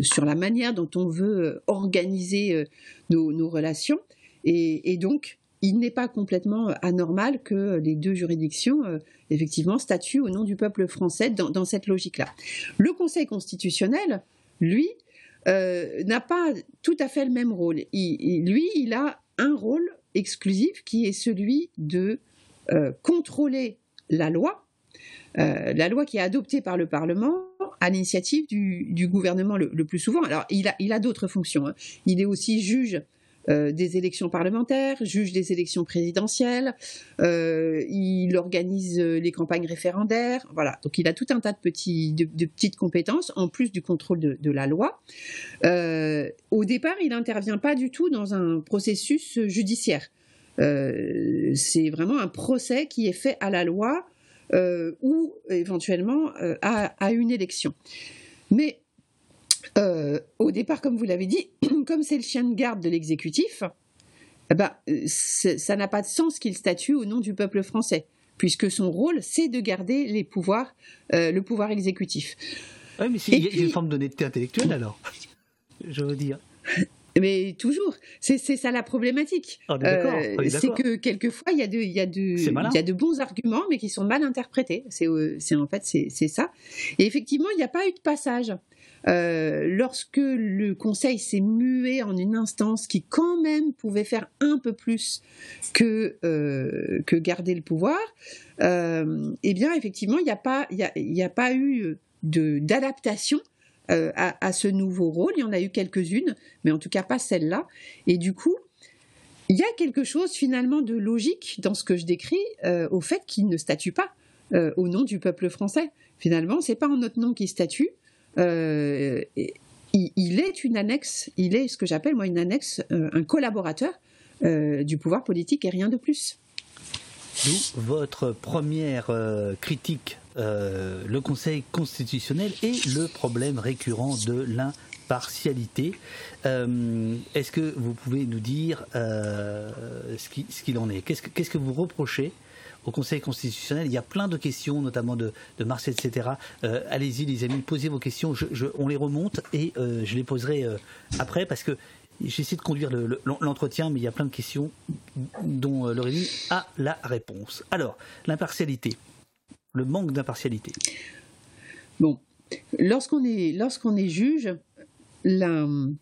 Speaker 2: sur la manière dont on veut organiser nos, relations et, donc il n'est pas complètement euh, anormal que les deux juridictions, euh, effectivement, statuent au nom du peuple français dans, cette logique-là. Le Conseil constitutionnel, lui, euh, n'a pas tout à fait le même rôle. lui, il a un rôle exclusif qui est celui de contrôler la loi, la loi qui est adoptée par le Parlement à l'initiative du, gouvernement le, plus souvent. Alors, il a, il a d'autres fonctions. Hein. Il est aussi juge euh, des élections parlementaires, juge des élections présidentielles, euh, il organise euh, les campagnes référendaires, voilà. Donc il a tout un tas de, petites compétences en plus du contrôle de, la loi. au départ, il n'intervient pas du tout dans un processus judiciaire. C'est vraiment un procès qui est fait à la loi ou éventuellement à, à une élection. Mais euh, au départ, comme vous l'avez dit, *clears throat* comme c'est le chien de garde de l'exécutif, eh ben, ça n'a pas de sens qu'il statue au nom du peuple français, puisque son rôle, c'est de garder les pouvoirs, euh, le pouvoir exécutif.
Speaker 1: Oui, mais il y, a une forme d'honnêteté intellectuelle alors, *laughs* je veux dire.
Speaker 2: Mais toujours, c'est ça la problématique.
Speaker 1: Ah, euh,
Speaker 2: c'est que quelquefois il y a de, il y a de, y a de bons arguments, mais qui sont mal interprétés. C'est en fait c'est ça. Et effectivement, il n'y a pas eu de passage. Euh, lorsque le Conseil s'est mué en une instance qui quand même pouvait faire un peu plus que, euh, que garder le pouvoir, euh, eh bien effectivement, il n'y a, pas, a pas eu d'adaptation à, à, ce nouveau rôle. Il y en a eu quelques-unes, mais en tout cas pas celle-là. Et du coup, il y a quelque chose finalement de logique dans ce que je décris au fait qu'il ne statue pas au nom du peuple français. Finalement, c'est pas en notre nom qu'il statue, euh, il, est une annexe, il est ce que j'appelle moi une annexe, euh, un collaborateur euh, du pouvoir politique et rien de plus.
Speaker 1: D'où votre première critique, le Conseil constitutionnel et le problème récurrent de l'impartialité. Est-ce que vous pouvez nous dire ce qu'il en est? Qu'est-ce que vous reprochez au Conseil constitutionnel. Il y a plein de questions, notamment de, de Mars, etc. Euh, allez-y, les amis, posez vos questions. on les remonte et euh, je les poserai euh, après parce que j'essaie de conduire l'entretien, mais il y a plein de questions dont Laurélie a la réponse. Alors, l'impartialité, le manque d'impartialité.
Speaker 2: Bon, lorsqu'on est, lorsqu'on est juge, l'une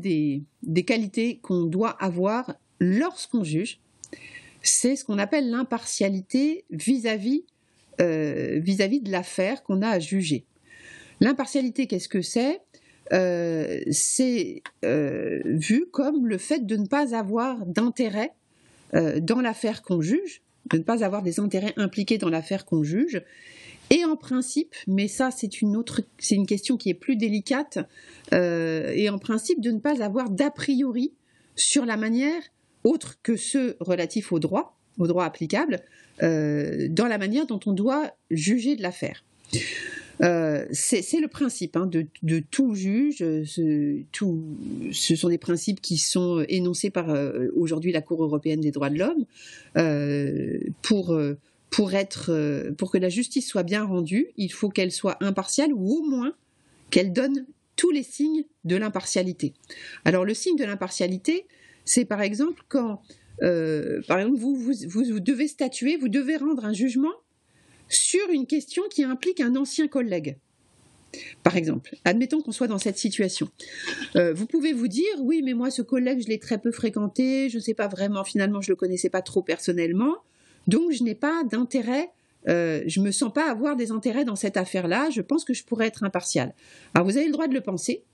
Speaker 2: des, des qualités qu'on doit avoir lorsqu'on juge, c'est ce qu'on appelle l'impartialité vis-à-vis euh, vis-à-vis de l'affaire qu'on a à juger. L'impartialité, qu'est-ce que c'est? Euh, C'est euh, vu comme le fait de ne pas avoir d'intérêt dans l'affaire qu'on juge, de ne pas avoir des intérêts impliqués dans l'affaire qu'on juge, et en principe, mais ça c'est une autre, c'est une question qui est plus délicate, et en principe de ne pas avoir d'a priori sur la manière autres que ceux relatifs au droit, au droit applicable, euh, dans la manière dont on doit juger de l'affaire. Euh, c'est le principe hein, de, tout juge. Ce, sont des principes qui sont énoncés par euh, aujourd'hui la Cour européenne des droits de l'homme pour pour être pour que la justice soit bien rendue. Il faut qu'elle soit impartiale ou au moins qu'elle donne tous les signes de l'impartialité. Alors le signe de l'impartialité, c'est par exemple quand, par exemple, vous, vous, vous devez statuer, vous devez rendre un jugement sur une question qui implique un ancien collègue. Par exemple, admettons qu'on soit dans cette situation. Euh, vous pouvez vous dire, oui, mais moi, ce collègue, je l'ai très peu fréquenté, je ne sais pas vraiment, finalement, je ne le connaissais pas trop personnellement, donc je n'ai pas d'intérêt, euh, je ne me sens pas avoir des intérêts dans cette affaire-là, je pense que je pourrais être impartial. Alors, vous avez le droit de le penser,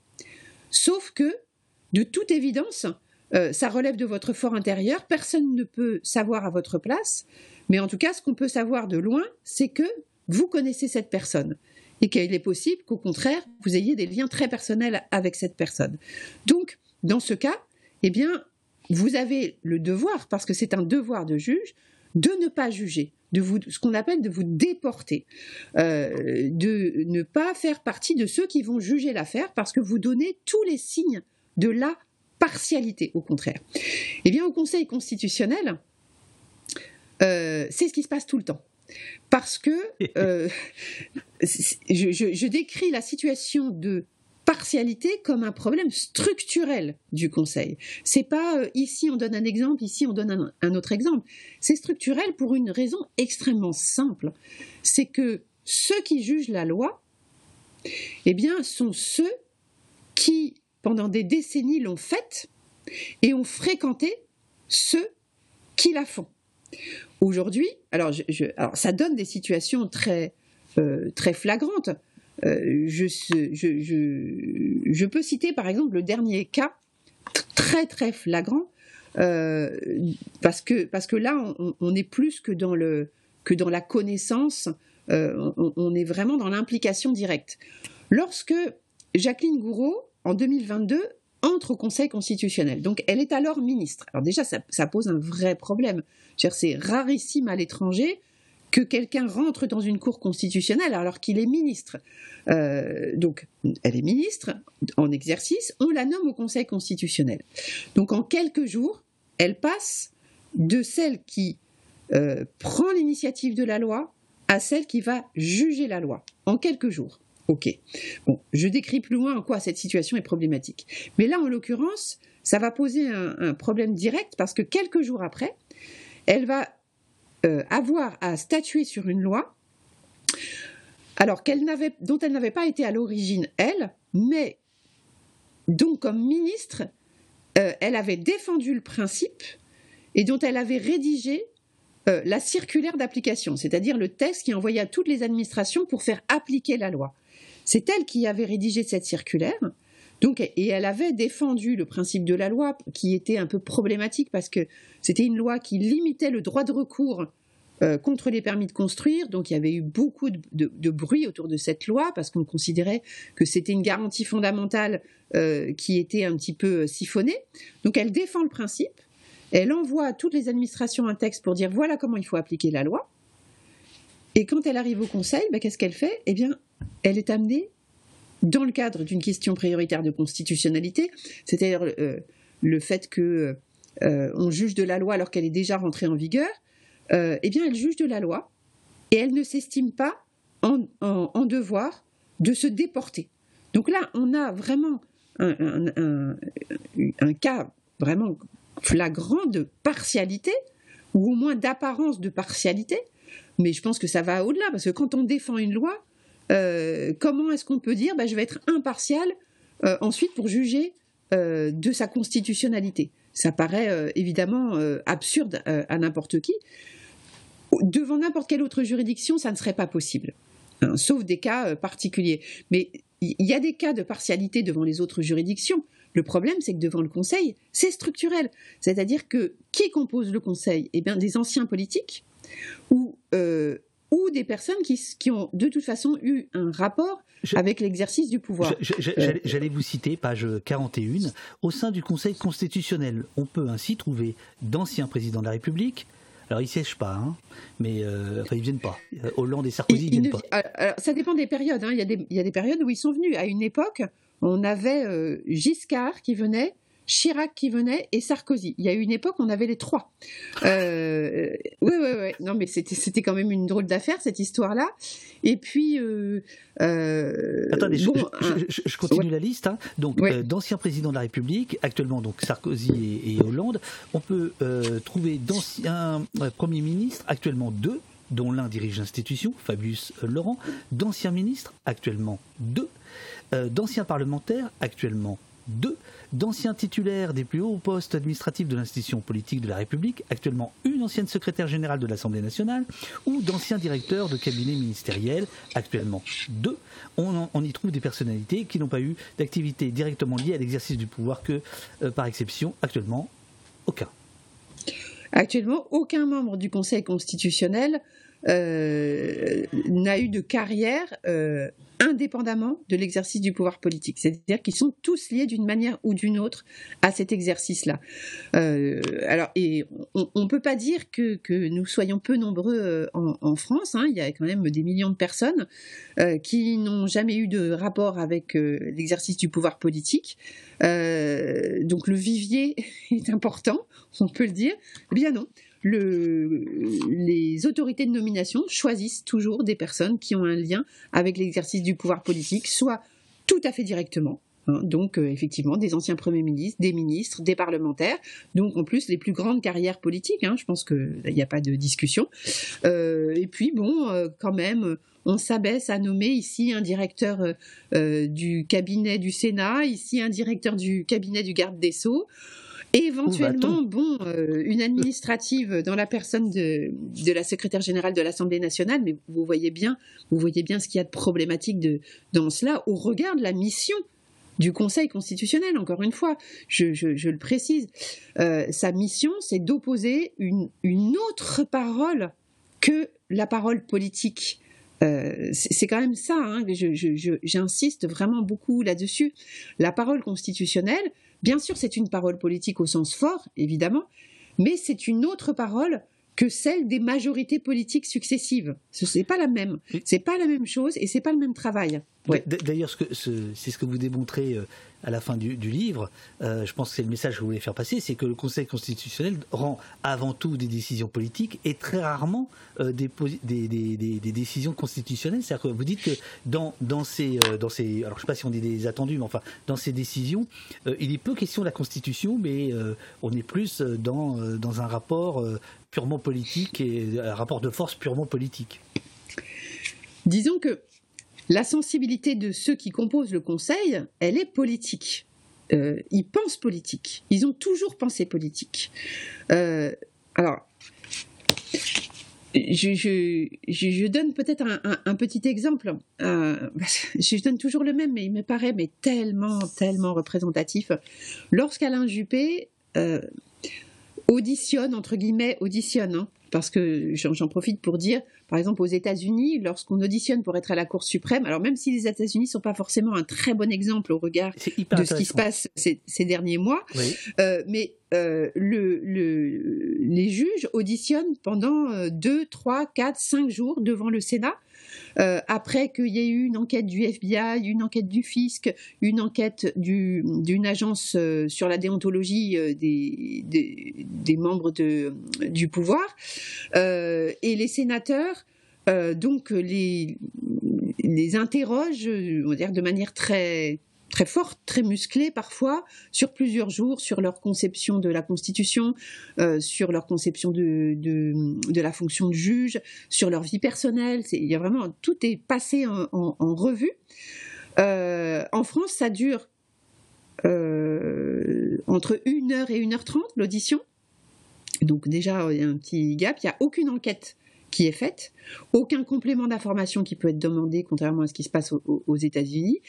Speaker 2: sauf que, de toute évidence, euh, ça relève de votre fort intérieur, personne ne peut savoir à votre place, mais en tout cas, ce qu'on peut savoir de loin, c'est que vous connaissez cette personne et qu'il est possible qu'au contraire, vous ayez des liens très personnels avec cette personne. Donc, dans ce cas, eh bien, vous avez le devoir, parce que c'est un devoir de juge, de ne pas juger, de vous, ce qu'on appelle de vous déporter, euh, de ne pas faire partie de ceux qui vont juger l'affaire, parce que vous donnez tous les signes de la partialité, au contraire. Eh bien, au Conseil constitutionnel, euh, c'est ce qui se passe tout le temps. Parce que *laughs* euh, je, décris la situation de partialité comme un problème structurel du Conseil. C'est pas euh, ici on donne un exemple, ici on donne un, autre exemple. C'est structurel pour une raison extrêmement simple. C'est que ceux qui jugent la loi, eh bien, sont ceux qui, pendant des décennies, l'ont faite et ont fréquenté ceux qui la font. Aujourd'hui, alors, ça donne des situations très, euh, très flagrantes. Euh, je, peux citer par exemple le dernier cas très très flagrant euh, parce que parce que là on, est plus que dans le que dans la connaissance, on, on, est vraiment dans l'implication directe. Lorsque Jacqueline Gouraud en 2022 entre au Conseil constitutionnel. Donc elle est alors ministre. Alors déjà, ça, pose un vrai problème. C'est rarissime à l'étranger que quelqu'un rentre dans une cour constitutionnelle alors qu'il est ministre. Euh, donc, elle est ministre en exercice, on la nomme au Conseil constitutionnel. Donc, en quelques jours, elle passe de celle qui euh, prend l'initiative de la loi à celle qui va juger la loi, en quelques jours. Ok. Bon, je décris plus loin en quoi cette situation est problématique. Mais là, en l'occurrence, ça va poser un, problème direct parce que quelques jours après, elle va euh, avoir à statuer sur une loi alors dont elle n'avait pas été à l'origine elle, mais dont comme ministre, euh, elle avait défendu le principe et dont elle avait rédigé euh, la circulaire d'application, c'est-à-dire le texte qui envoyait à toutes les administrations pour faire appliquer la loi. C'est elle qui avait rédigé cette circulaire. Donc, et elle avait défendu le principe de la loi, qui était un peu problématique parce que c'était une loi qui limitait le droit de recours euh, contre les permis de construire. Donc, il y avait eu beaucoup de, bruit autour de cette loi parce qu'on considérait que c'était une garantie fondamentale euh, qui était un petit peu euh, siphonnée. Donc, elle défend le principe. Elle envoie à toutes les administrations un texte pour dire voilà comment il faut appliquer la loi. Et quand elle arrive au Conseil, ben, qu'est-ce qu'elle fait? Eh bien, elle est amenée dans le cadre d'une question prioritaire de constitutionnalité, c'est-à-dire euh, le fait que euh, on juge de la loi alors qu'elle est déjà rentrée en vigueur, euh, eh bien, elle juge de la loi et elle ne s'estime pas en, devoir de se déporter. Donc là, on a vraiment un, un cas vraiment flagrant de partialité, ou au moins d'apparence de partialité, mais je pense que ça va au-delà, parce que quand on défend une loi, euh, comment est-ce qu'on peut dire bah, je vais être impartial euh, ensuite pour juger euh, de sa constitutionnalité? Ça paraît évidemment absurde à n'importe qui. Devant n'importe quelle autre juridiction, ça ne serait pas possible, hein, sauf des cas particuliers. Mais il y a des cas de partialité devant les autres juridictions. Le problème, c'est que devant le Conseil, c'est structurel. C'est-à-dire que qui compose le Conseil? Eh bien, des anciens politiques ou ou des personnes qui, qui, ont de toute façon eu un rapport avec l'exercice du pouvoir.
Speaker 1: Euh, j'allais vous citer, page 41, au sein du Conseil constitutionnel, on peut ainsi trouver d'anciens présidents de la République. Alors ils ne siègent pas, hein, mais euh, enfin ils viennent pas. Euh, Hollande et Sarkozy ils, viennent pas.
Speaker 2: Alors, ça dépend des périodes. Hein. Il, y a des, il, y a des, périodes où ils sont venus. À une époque, on avait Giscard qui venait Chirac qui venait et Sarkozy. Il y a eu une époque, on avait les trois. Euh, oui, oui, oui. Non, mais c'était, quand même une drôle d'affaire, cette histoire-là. Et puis. Euh,
Speaker 1: euh, Attendez, je, continue la liste. Hein. Donc, d'anciens présidents de la République, actuellement donc Sarkozy et, Hollande. On peut trouver d'anciens premiers ministres, actuellement deux, dont l'un dirige l'institution, Fabius Laurent, d'anciens ministres, actuellement deux, d'anciens parlementaires, actuellement deux, d'anciens titulaires des plus hauts postes administratifs de l'institution politique de la République, actuellement une ancienne secrétaire générale de l'Assemblée nationale, ou d'anciens directeurs de cabinets ministériels, actuellement deux. On, y trouve des personnalités qui n'ont pas eu d'activité directement liée à l'exercice du pouvoir que, euh, par exception, actuellement, aucun.
Speaker 2: Actuellement, aucun membre du Conseil constitutionnel euh, n'a eu de carrière euh, indépendamment de l'exercice du pouvoir politique. C'est-à-dire qu'ils sont tous liés d'une manière ou d'une autre à cet exercice-là. Euh, alors, et on ne peut pas dire que, nous soyons peu nombreux euh, en, France. Hein. Il y a quand même des millions de personnes euh, qui n'ont jamais eu de rapport avec euh, l'exercice du pouvoir politique. Donc le vivier *laughs* est important, on peut le dire. Eh bien non le, les autorités de nomination choisissent toujours des personnes qui ont un lien avec l'exercice du pouvoir politique, soit tout à fait directement, hein, donc euh, effectivement des anciens premiers ministres, des ministres, des parlementaires, donc en plus les plus grandes carrières politiques, hein, je pense qu'il n'y a pas de discussion. Euh, et puis bon, euh, quand même, on s'abaisse à nommer ici un directeur du cabinet du Sénat, ici un directeur du cabinet du garde des Sceaux. Éventuellement, bon, euh, une administrative dans la personne de, de la secrétaire générale de l'Assemblée nationale, mais vous voyez bien, vous voyez bien ce qu'il y a de problématique de, dans cela au regard de la mission du Conseil constitutionnel, encore une fois, je, je, le précise. Euh, sa mission, c'est d'opposer une, une, autre parole que la parole politique. Euh, c'est quand même ça, hein, j'insiste vraiment beaucoup là-dessus. La parole constitutionnelle, Bien sûr, c'est une parole politique au sens fort, évidemment, mais c'est une autre parole que celle des majorités politiques successives. Ce n'est pas la même. C'est pas la même chose et c'est pas le même travail.
Speaker 1: D'ailleurs, c'est ce que vous démontrez euh, à la fin du, livre. Euh, je pense que c'est le message que vous voulez faire passer, c'est que le Conseil constitutionnel rend avant tout des décisions politiques et très rarement euh, des, des, décisions constitutionnelles. C'est-à-dire que vous dites que dans, dans, ces, dans ces, alors je ne sais pas si on dit des attendus, mais enfin dans ces décisions, il est peu question de la Constitution, mais on est plus dans, dans un rapport purement politique et un rapport de force purement politique.
Speaker 2: Disons que la sensibilité de ceux qui composent le Conseil, elle est politique. Euh, ils pensent politique. Ils ont toujours pensé politique. Euh, alors, je, donne peut-être un, petit exemple. Euh, je donne toujours le même, mais il me paraît mais tellement, tellement représentatif. Lorsqu'Alain Juppé auditionne, entre guillemets, auditionne, hein, parce que j'en profite pour dire, par exemple, aux États-Unis, lorsqu'on auditionne pour être à la Cour suprême, alors même si les États-Unis ne sont pas forcément un très bon exemple au regard de ce qui se passe ces, derniers mois, euh, mais euh, le, les juges auditionnent pendant 2, 3, 4, 5 jours devant le Sénat euh, après qu'il y ait eu une enquête du FBI, une enquête du fisc, une enquête d'une agence euh, sur la déontologie euh, des, membres du pouvoir, et les sénateurs donc les, les interrogent, on va dire de manière très très forte, très musclée parfois, sur plusieurs jours, sur leur conception de la Constitution, euh, sur leur conception de, de, la fonction de juge, sur leur vie personnelle. Il y a vraiment tout est passé en, revue. Euh, en France, ça dure euh, entre 1 heure et 1 h 30 l'audition. Donc déjà, il y a un petit gap. Il n'y a aucune enquête qui est faite, aucun complément d'information qui peut être demandé, contrairement à ce qui se passe aux, États-Unis,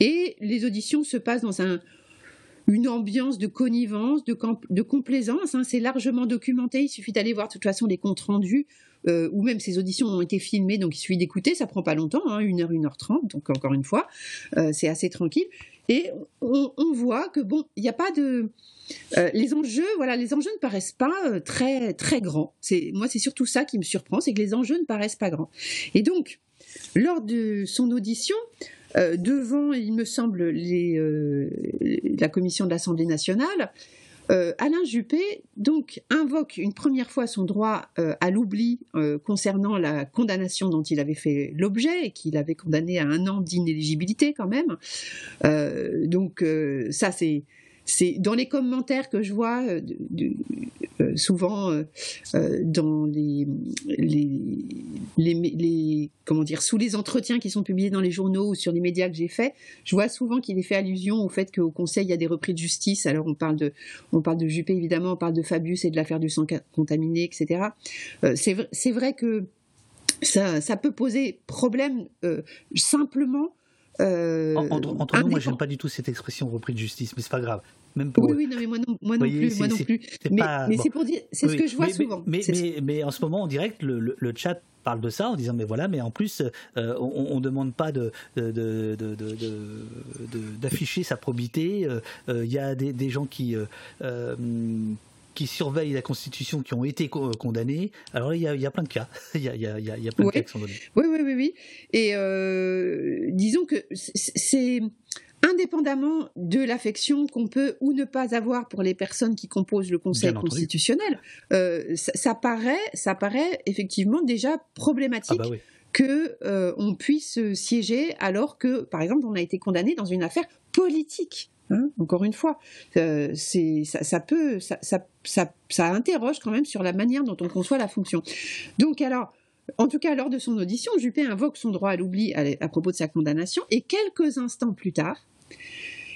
Speaker 2: et les auditions se passent dans un, une ambiance de connivence, de, de complaisance. Hein. c'est largement documenté. Il suffit d'aller voir de toute façon les comptes rendus, euh, ou même ces auditions ont été filmées, donc il suffit d'écouter. Ça prend pas longtemps, hein, 1 heure, 1 heure 30 Donc encore une fois, euh, c'est assez tranquille. Et on, voit que bon, il n'y a pas de euh, les enjeux, voilà, les enjeux ne paraissent pas euh, très très grands. Moi, c'est surtout ça qui me surprend, c'est que les enjeux ne paraissent pas grands. Et donc, lors de son audition, devant, il me semble, la commission de l'Assemblée nationale, euh, Alain Juppé donc invoque une première fois son droit euh, à l'oubli euh, concernant la condamnation dont il avait fait l'objet et qu'il avait condamné à un an d'inéligibilité quand même. donc ça c'est c'est dans les commentaires que je vois euh, euh, souvent euh, dans les, les, comment dire sous les entretiens qui sont publiés dans les journaux ou sur les médias que j'ai faits, je vois souvent qu'il est fait allusion au fait qu'au Conseil il y a des repris de justice. Alors on parle de on parle de Juppé évidemment, on parle de Fabius et de l'affaire du sang contaminé, etc. c'est vrai que ça, ça, peut poser problème simplement
Speaker 1: euh, entre, nous, moi, j'aime pas du tout cette expression repris de justice, mais c'est pas grave.
Speaker 2: Même pour oui, oui, non, mais moi non, moi non plus, moi non plus. Mais, mais c'est pour dire, c'est ce que je vois souvent.
Speaker 1: Mais, mais, en ce moment, en direct, le, le, chat parle de ça en disant mais voilà mais en plus euh, on, ne demande pas de, d'afficher sa probité euh, il y a des, des gens qui qui surveillent la Constitution, qui ont été condamnés. Alors il y, a, plein de cas. il, y a, plein de cas qui sont donnés.
Speaker 2: Oui, oui, oui, oui. Et euh, disons que c'est indépendamment de l'affection qu'on peut ou ne pas avoir pour les personnes qui composent le Conseil constitutionnel, euh, ça, paraît, ça paraît effectivement déjà problématique. Ah bah que euh, on puisse siéger alors que, par exemple, on a été condamné dans une affaire politique. Hein, encore une fois, euh, ça, peut, ça, interroge quand même sur la manière dont on conçoit la fonction. Donc alors, en tout cas, lors de son audition, Juppé invoque son droit à l'oubli à, propos de sa condamnation, et quelques instants plus tard,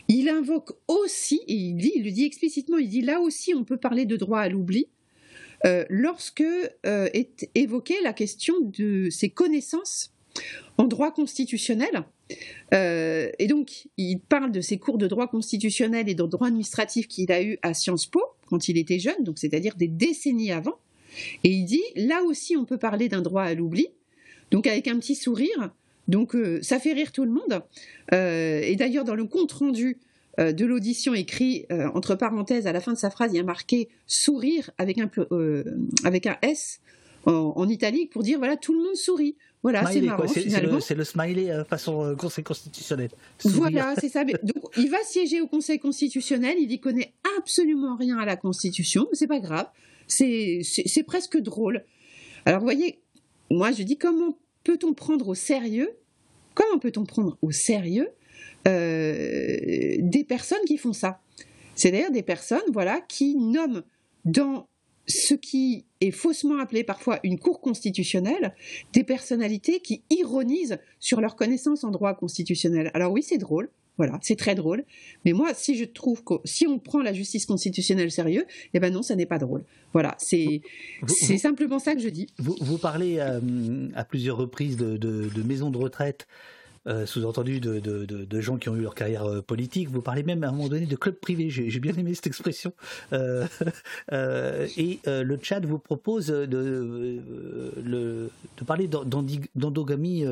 Speaker 2: il invoque aussi, et il, dit, il le dit explicitement, il dit là aussi on peut parler de droit à l'oubli, euh, lorsque euh, est évoquée la question de ses connaissances en droit constitutionnel. Euh, et donc, il parle de ses cours de droit constitutionnel et de droit administratif qu'il a eu à Sciences Po quand il était jeune, donc c'est-à-dire des décennies avant. Et il dit, là aussi, on peut parler d'un droit à l'oubli. Donc, avec un petit sourire. Donc, euh, ça fait rire tout le monde. Euh, et d'ailleurs, dans le compte rendu de l'audition écrit entre parenthèses à la fin de sa phrase, il y a marqué sourire avec un, S en, en italique pour dire voilà tout le monde sourit. Voilà, c'est marrant.
Speaker 1: C'est le, smiley euh, façon euh, Conseil constitutionnel.
Speaker 2: Voilà, c'est ça. *laughs* donc, il va siéger au Conseil constitutionnel. Il y connaît absolument rien à la Constitution, mais c'est pas grave. C'est presque drôle. Alors, vous voyez, moi, je dis comment peut-on prendre au sérieux Comment peut-on prendre au sérieux euh, des personnes qui font ça? C'est d'ailleurs des personnes, voilà, qui nomment dans ce qui est faussement appelé parfois une cour constitutionnelle, des personnalités qui ironisent sur leur connaissance en droit constitutionnel. Alors oui, c'est drôle, voilà, c'est très drôle. Mais moi, si je trouve que si on prend la justice constitutionnelle sérieux, eh ben non, ça n'est pas drôle. Voilà, c'est c'est simplement ça que je dis.
Speaker 1: Vous, parlez euh, à plusieurs reprises de, de maisons de retraite euh, sous-entendu de, de, de, gens qui ont eu leur carrière euh, politique. Vous parlez même à un moment donné de club privé. J'ai bien aimé cette expression. Euh, *laughs* et le chat vous propose de, le, parler d'endogamie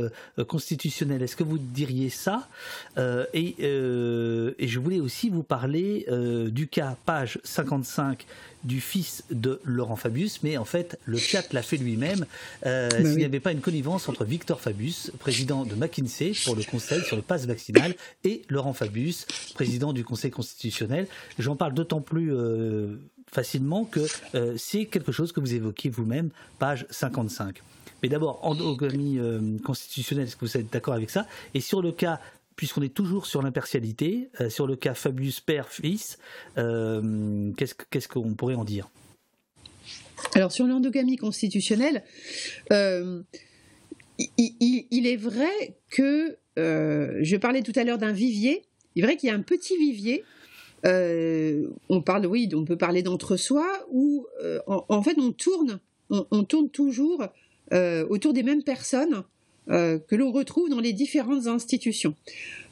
Speaker 1: constitutionnelle. Est-ce que vous diriez ça? Et, et, je voulais aussi vous parler du cas, page 55 du fils de Laurent Fabius, mais en fait, le chat l'a fait lui-même. Euh, s'il n'y avait pas une connivence entre Victor Fabius, président de McKinsey pour le Conseil sur le pass vaccinal, et Laurent Fabius, président du Conseil constitutionnel. J'en parle d'autant plus euh, facilement que euh, c'est quelque chose que vous évoquez vous-même, page 55. Mais d'abord, endogamie constitutionnelle, est-ce que vous êtes d'accord avec ça? Et sur le cas puisqu'on est toujours sur l'impartialité, euh, sur le cas Fabius père-fils, euh, qu'est-ce qu'on pourrait en dire?
Speaker 2: Alors sur l'endogamie constitutionnelle, euh, il, est vrai que, je parlais tout à l'heure d'un vivier, il est vrai qu'il y a un petit vivier. On parle, oui, on peut parler d'entre-soi, où en, fait on tourne, toujours autour des mêmes personnes que l'on retrouve dans les différentes institutions.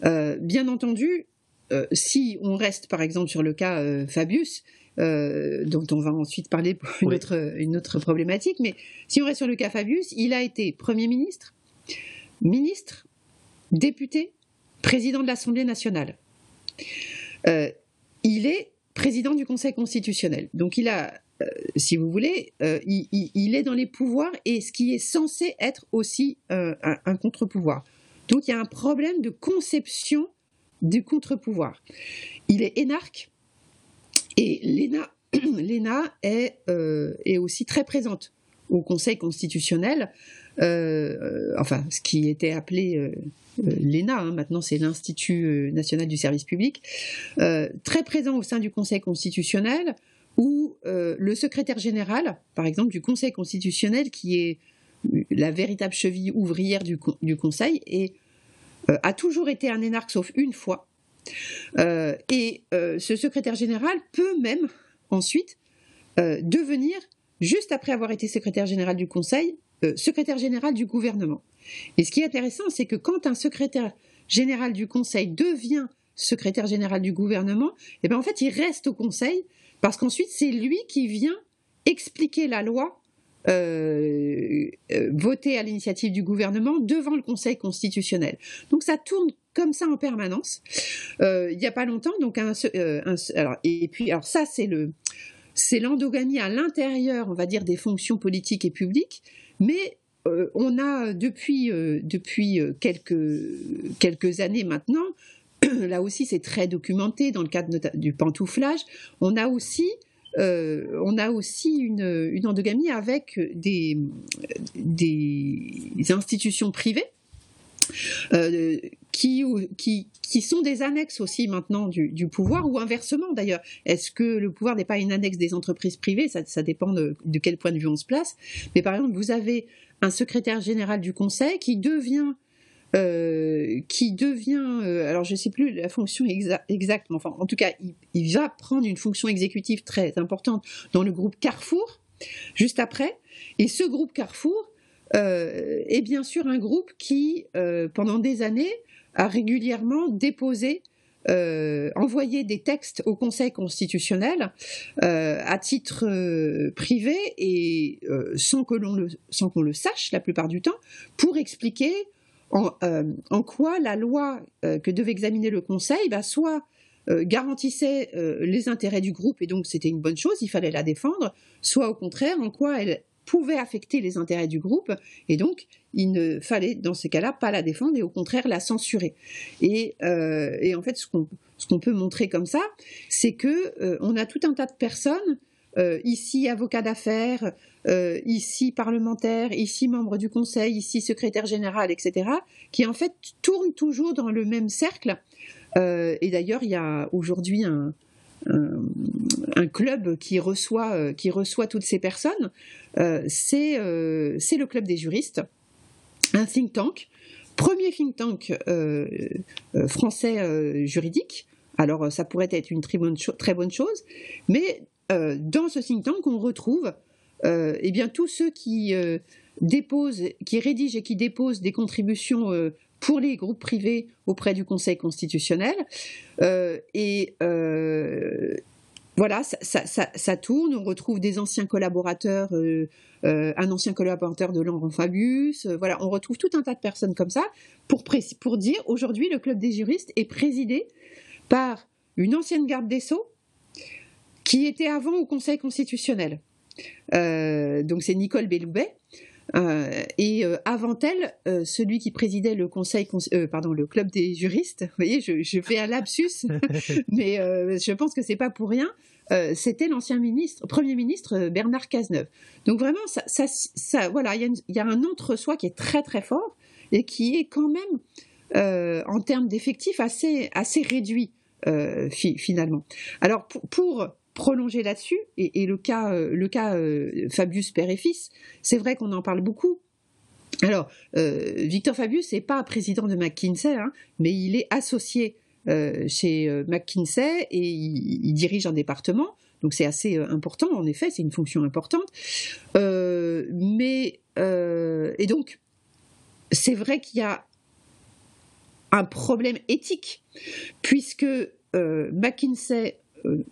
Speaker 2: Euh, bien entendu, euh, si on reste par exemple sur le cas Fabius, dont on va ensuite parler pour une, autre, une autre problématique, mais si on reste sur le cas Fabius, il a été Premier ministre, ministre, député, président de l'Assemblée nationale. il est président du Conseil constitutionnel. Donc il a euh, si vous voulez, euh, il, est dans les pouvoirs et ce qui est censé être aussi euh, un, contre-pouvoir. Donc il y a un problème de conception du contre-pouvoir. Il est énarque et l'ENA, *clears throat* est, euh, est aussi très présente au Conseil constitutionnel, enfin ce qui était appelé l'ENA, hein, maintenant c'est l'Institut national du service public, très présent au sein du Conseil constitutionnel, où le secrétaire général, par exemple, du Conseil constitutionnel, qui est la véritable cheville ouvrière du, Conseil, et, a toujours été un énarque sauf une fois, et ce secrétaire général peut même ensuite euh, devenir, juste après avoir été secrétaire général du Conseil, euh, secrétaire général du gouvernement. Et ce qui est intéressant, c'est que quand un secrétaire général du Conseil devient secrétaire général du gouvernement, eh bien en fait, il reste au Conseil parce qu'ensuite, c'est lui qui vient expliquer la loi euh, votée à l'initiative du gouvernement devant le Conseil constitutionnel. Donc ça tourne comme ça en permanence. il n'y a pas longtemps, donc alors, et puis alors ça c'est le c'est l'endogamie à l'intérieur, on va dire, des fonctions politiques et publiques, mais euh, on a depuis, euh, depuis euh, quelques, quelques années maintenant, *clears throat* là aussi c'est très documenté dans le cadre du pantouflage, on a aussi aussi une, endogamie avec des, institutions privées euh, qui, sont des annexes aussi maintenant du, pouvoir, ou inversement d'ailleurs. Est-ce que le pouvoir n'est pas une annexe des entreprises privées? Ça, dépend de, quel point de vue on se place. Mais par exemple, vous avez un secrétaire général du Conseil qui devient euh, qui devient, euh, alors je ne sais plus la fonction exacte, mais enfin, en tout cas, il, va prendre une fonction exécutive très importante dans le groupe Carrefour, juste après. Et ce groupe Carrefour, euh, est bien sûr un groupe qui, euh, pendant des années, a régulièrement déposé euh, envoyé des textes au Conseil constitutionnel euh, à titre euh, privé et sans que l'on le sans qu'on le sache la plupart du temps pour expliquer en, en quoi la loi que devait examiner le Conseil bah, soit garantissait les intérêts du groupe et donc c'était une bonne chose, il fallait la défendre, soit au contraire en quoi elle pouvait affecter les intérêts du groupe, et donc il ne fallait dans ces cas-là pas la défendre et au contraire la censurer. Et, euh, en fait, ce qu'on peut montrer comme ça, c'est que euh, on a tout un tas de personnes euh, ici avocats d'affaires, euh, ici parlementaires, ici membres du conseil, ici secrétaire général, etc., qui en fait tournent toujours dans le même cercle. Euh, et d'ailleurs, il y a aujourd'hui un, club qui reçoit, qui reçoit toutes ces personnes, c'est le club des juristes, un think tank, premier think tank français juridique. Alors ça pourrait être une très bonne chose, mais dans ce think tank, on retrouve eh bien, tous ceux qui déposent, qui rédigent et qui déposent des contributions pour les groupes privés auprès du Conseil constitutionnel. Euh, et euh, voilà, ça, tourne. On retrouve des anciens collaborateurs, euh, un ancien collaborateur de Laurent Fabius. voilà, on retrouve tout un tas de personnes comme ça pour dire aujourd'hui le club des juristes est présidé par une ancienne garde des sceaux qui était avant au Conseil constitutionnel. donc c'est Nicole Belloubet. Euh, et euh, avant elle, euh, celui qui présidait le conseil, pardon, le club des juristes. Vous voyez, je, fais un lapsus, *laughs* mais je pense que c'est pas pour rien. C'était l'ancien ministre, premier ministre Bernard Cazeneuve. Donc vraiment, ça, ça, voilà, il y, y, a un entre-soi qui est très très fort et qui est quand même, en termes d'effectifs, assez assez réduit finalement. Alors pour, pour prolonger là-dessus, et, le cas, euh, euh, Fabius père et fils, c'est vrai qu'on en parle beaucoup. Alors, euh, Victor Fabius n'est pas président de McKinsey, hein, mais il est associé chez McKinsey et il, dirige un département. Donc c'est assez important, en effet, c'est une fonction importante. mais et donc, c'est vrai qu'il y a un problème éthique, puisque McKinsey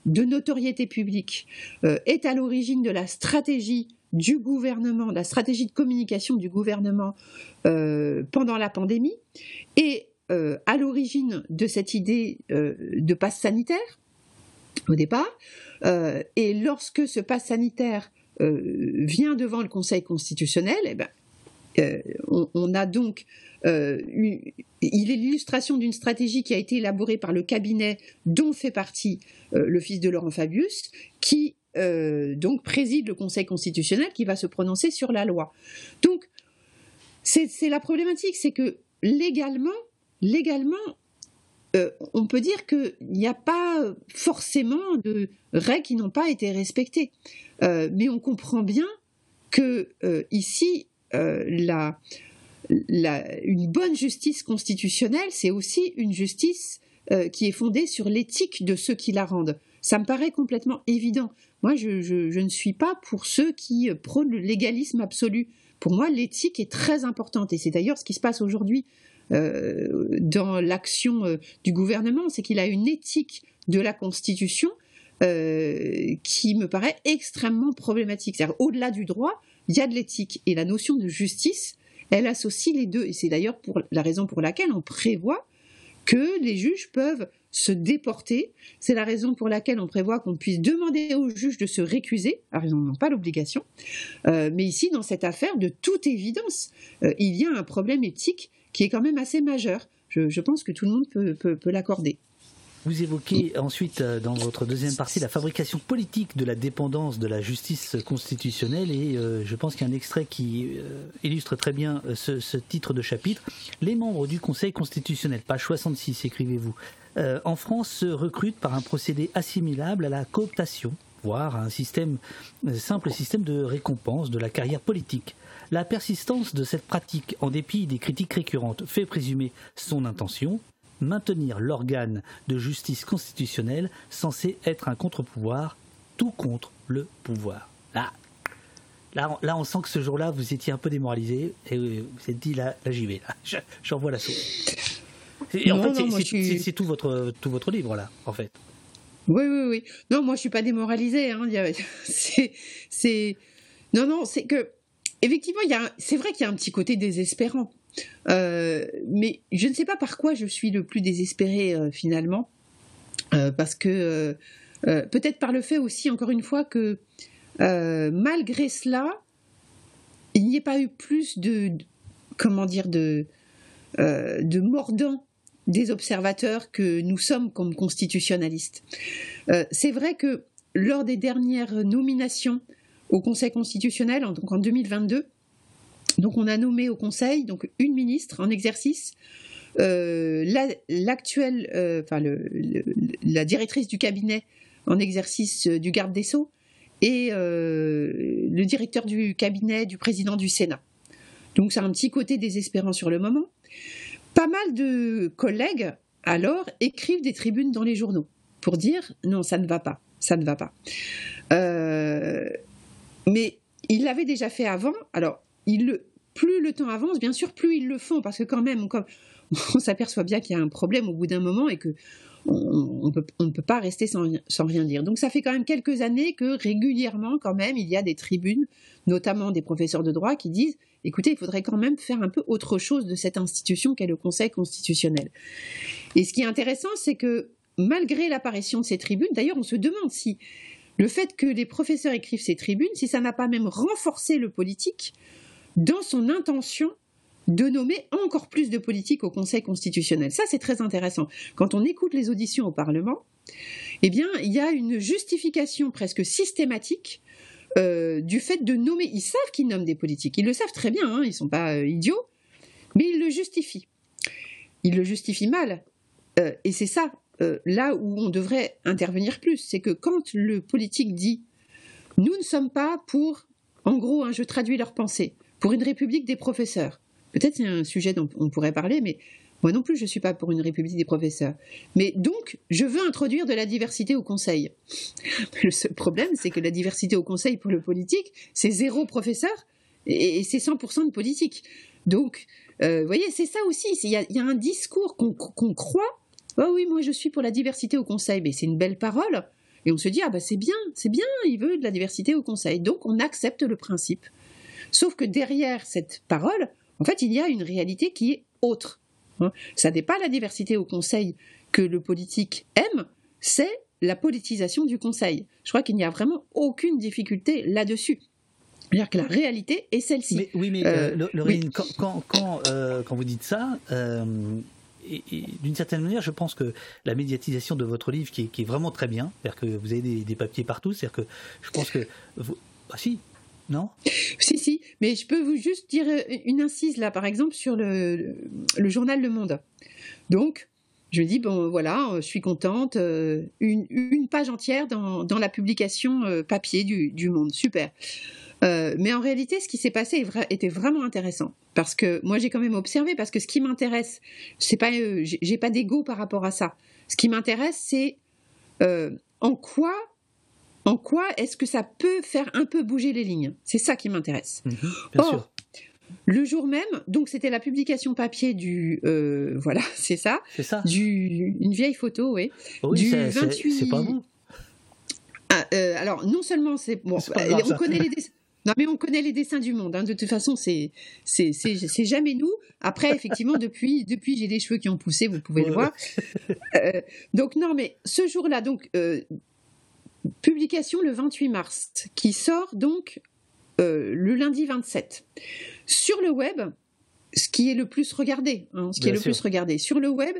Speaker 2: de notoriété publique euh, est à l'origine de la stratégie du gouvernement, la stratégie de communication du gouvernement euh, pendant la pandémie, et euh, à l'origine de cette idée de passe sanitaire au départ. et lorsque ce passe sanitaire vient devant le Conseil constitutionnel, eh ben, on, a donc il est l'illustration d'une stratégie qui a été élaborée par le cabinet dont fait partie le fils de Laurent Fabius, qui donc préside le Conseil constitutionnel qui va se prononcer sur la loi. Donc c'est la problématique, c'est que légalement, légalement, euh, on peut dire qu'il n'y a pas forcément de règles qui n'ont pas été respectées. Euh, mais on comprend bien que euh, ici, une bonne justice constitutionnelle, c'est aussi une justice qui est fondée sur l'éthique de ceux qui la rendent. Ça me paraît complètement évident. Moi, je, ne suis pas pour ceux qui prônent le légalisme absolu. Pour moi, l'éthique est très importante, et c'est d'ailleurs ce qui se passe aujourd'hui euh, dans l'action euh, du gouvernement, c'est qu'il a une éthique de la Constitution euh, qui me paraît extrêmement problématique. C'est-à-dire, au-delà du droit, il y a de l'éthique. Et la notion de justice, elle associe les deux. Et c'est d'ailleurs la raison pour laquelle on prévoit que les juges peuvent se déporter. C'est la raison pour laquelle on prévoit qu'on puisse demander aux juges de se récuser. Alors, ils n'en ont pas l'obligation. mais ici, dans cette affaire, de toute évidence, il y a un problème éthique qui est quand même assez majeur. Je, pense que tout le monde peut, l'accorder.
Speaker 1: Vous évoquez ensuite euh, dans votre deuxième partie la fabrication politique de la dépendance de la justice constitutionnelle et euh, je pense qu'il y a un extrait qui euh, illustre très bien ce, titre de chapitre. Les membres du Conseil constitutionnel, page 66, écrivez-vous, en France se recrutent par un procédé assimilable à la cooptation, voire à un simple système de récompense de la carrière politique. La persistance de cette pratique, en dépit des critiques récurrentes, fait présumer son intention, maintenir l'organe de justice constitutionnelle censé être un contre-pouvoir, tout contre le pouvoir. Là, là, on sent que ce jour-là, vous étiez un peu démoralisé et vous vous êtes dit, là, là j'y vais, là, *laughs* j'envoie la sauce. Et en fait, c'est tout votre, tout votre livre, là, en fait.
Speaker 2: Oui, oui, oui. Non, moi, je suis pas démoralisé. Hein. *laughs* C'est, non, non, c'est que effectivement, c'est vrai qu'il y a un petit côté désespérant. Euh, mais je ne sais pas par quoi je suis le plus désespéré euh, finalement. Euh, parce que peut-être par le fait aussi, encore une fois, que malgré cela, il n'y ait pas eu plus de, comment dire, de, de des observateurs que nous sommes comme constitutionnalistes. c'est vrai que lors des dernières nominations au Conseil constitutionnel, donc en 2022. Donc on a nommé au Conseil donc une ministre en exercice, euh, l'actuelle, euh, la directrice du cabinet en exercice euh, du garde des sceaux et le directeur du cabinet du président du Sénat. Donc c'est un petit côté désespérant sur le moment. Pas mal de collègues alors écrivent des tribunes dans les journaux pour dire non ça ne va pas, ça ne va pas. Mais il l'avait déjà fait avant. Alors, plus le temps avance, bien sûr, plus ils le font, parce que quand même, on, s'aperçoit bien qu'il y a un problème au bout d'un moment et que on ne peut, pas rester sans, rien dire. Donc ça fait quand même quelques années que régulièrement, quand même, il y a des tribunes, notamment des professeurs de droit, qui disent, écoutez, il faudrait quand même faire un peu autre chose de cette institution qu'est le Conseil constitutionnel. Et ce qui est intéressant, c'est que malgré l'apparition de ces tribunes, d'ailleurs, on se demande si le fait que les professeurs écrivent ces tribunes, si ça n'a pas même renforcé le politique dans son intention de nommer encore plus de politiques au Conseil constitutionnel. Ça, c'est très intéressant. Quand on écoute les auditions au Parlement, eh bien, il y a une justification presque systématique euh, du fait de nommer. Ils savent qu'ils nomment des politiques. Ils le savent très bien. Hein, ils ne sont pas euh, idiots, mais ils le justifient. Ils le justifient mal. Euh, et c'est ça là où on devrait intervenir plus. C'est que quand le politique dit nous ne sommes pas pour, en gros, hein, je traduis leur pensée, pour une république des professeurs. Peut-être c'est un sujet dont on pourrait parler, mais moi non plus je ne suis pas pour une république des professeurs. Mais donc, je veux introduire de la diversité au Conseil. Le seul problème, c'est que la diversité au Conseil pour le politique, c'est zéro professeur et, c'est 100% de politique. Donc, euh, vous voyez, c'est ça aussi. Il y, a, un discours qu'on croit Oh oui, moi je suis pour la diversité au conseil, mais c'est une belle parole. Et on se dit, ah bah c'est bien, c'est bien, il veut de la diversité au conseil. Donc on accepte le principe. Sauf que derrière cette parole, en fait, il y a une réalité qui est autre. Hein. Ça n'est pas la diversité au conseil que le politique aime, c'est la politisation du conseil. Je crois qu'il n'y a vraiment aucune difficulté là-dessus. C'est-à-dire que la réalité est celle-ci.
Speaker 1: Mais, oui, mais Laurine, quand, quand, vous dites ça, et, d'une certaine manière, je pense que la médiatisation de votre livre, qui est, qui est vraiment très bien, c'est-à-dire que vous avez des, papiers partout, c'est-à-dire que je pense que. Vous, bah si, non?
Speaker 2: Si, si, mais je peux vous juste dire une incise là, par exemple, sur le, le journal Le Monde. Donc, je me dis, bon voilà, je suis contente, euh, une, une page entière dans, dans la publication euh, papier du, du Monde, super. Euh, mais en réalité, ce qui s'est passé était vraiment intéressant parce que moi j'ai quand même observé parce que ce qui m'intéresse, c'est pas, euh, j'ai pas d'ego par rapport à ça. Ce qui m'intéresse, c'est euh, en quoi, en quoi est-ce que ça peut faire un peu bouger les lignes? C'est ça qui m'intéresse.
Speaker 1: Mhm, sûr.
Speaker 2: Le jour même, donc c'était la publication papier du, voilà, *laughs* c'est ça,
Speaker 1: c'est ça,
Speaker 2: du, une vieille photo, oui,
Speaker 1: oui du 28. C'est pas vous.
Speaker 2: Ah, alors non seulement c'est bon, on connaît les *laughs* dessins. Non, mais on connaît les dessins du monde. Hein. De toute façon, c'est c'est jamais nous. Après, effectivement, depuis depuis j'ai des cheveux qui ont poussé, vous pouvez le voir. Euh, donc non, mais ce jour-là, donc euh, publication le 28 mars, qui sort donc euh, le lundi 27 sur le web. Ce qui est le plus regardé, hein, ce qui est le plus regardé sur le web,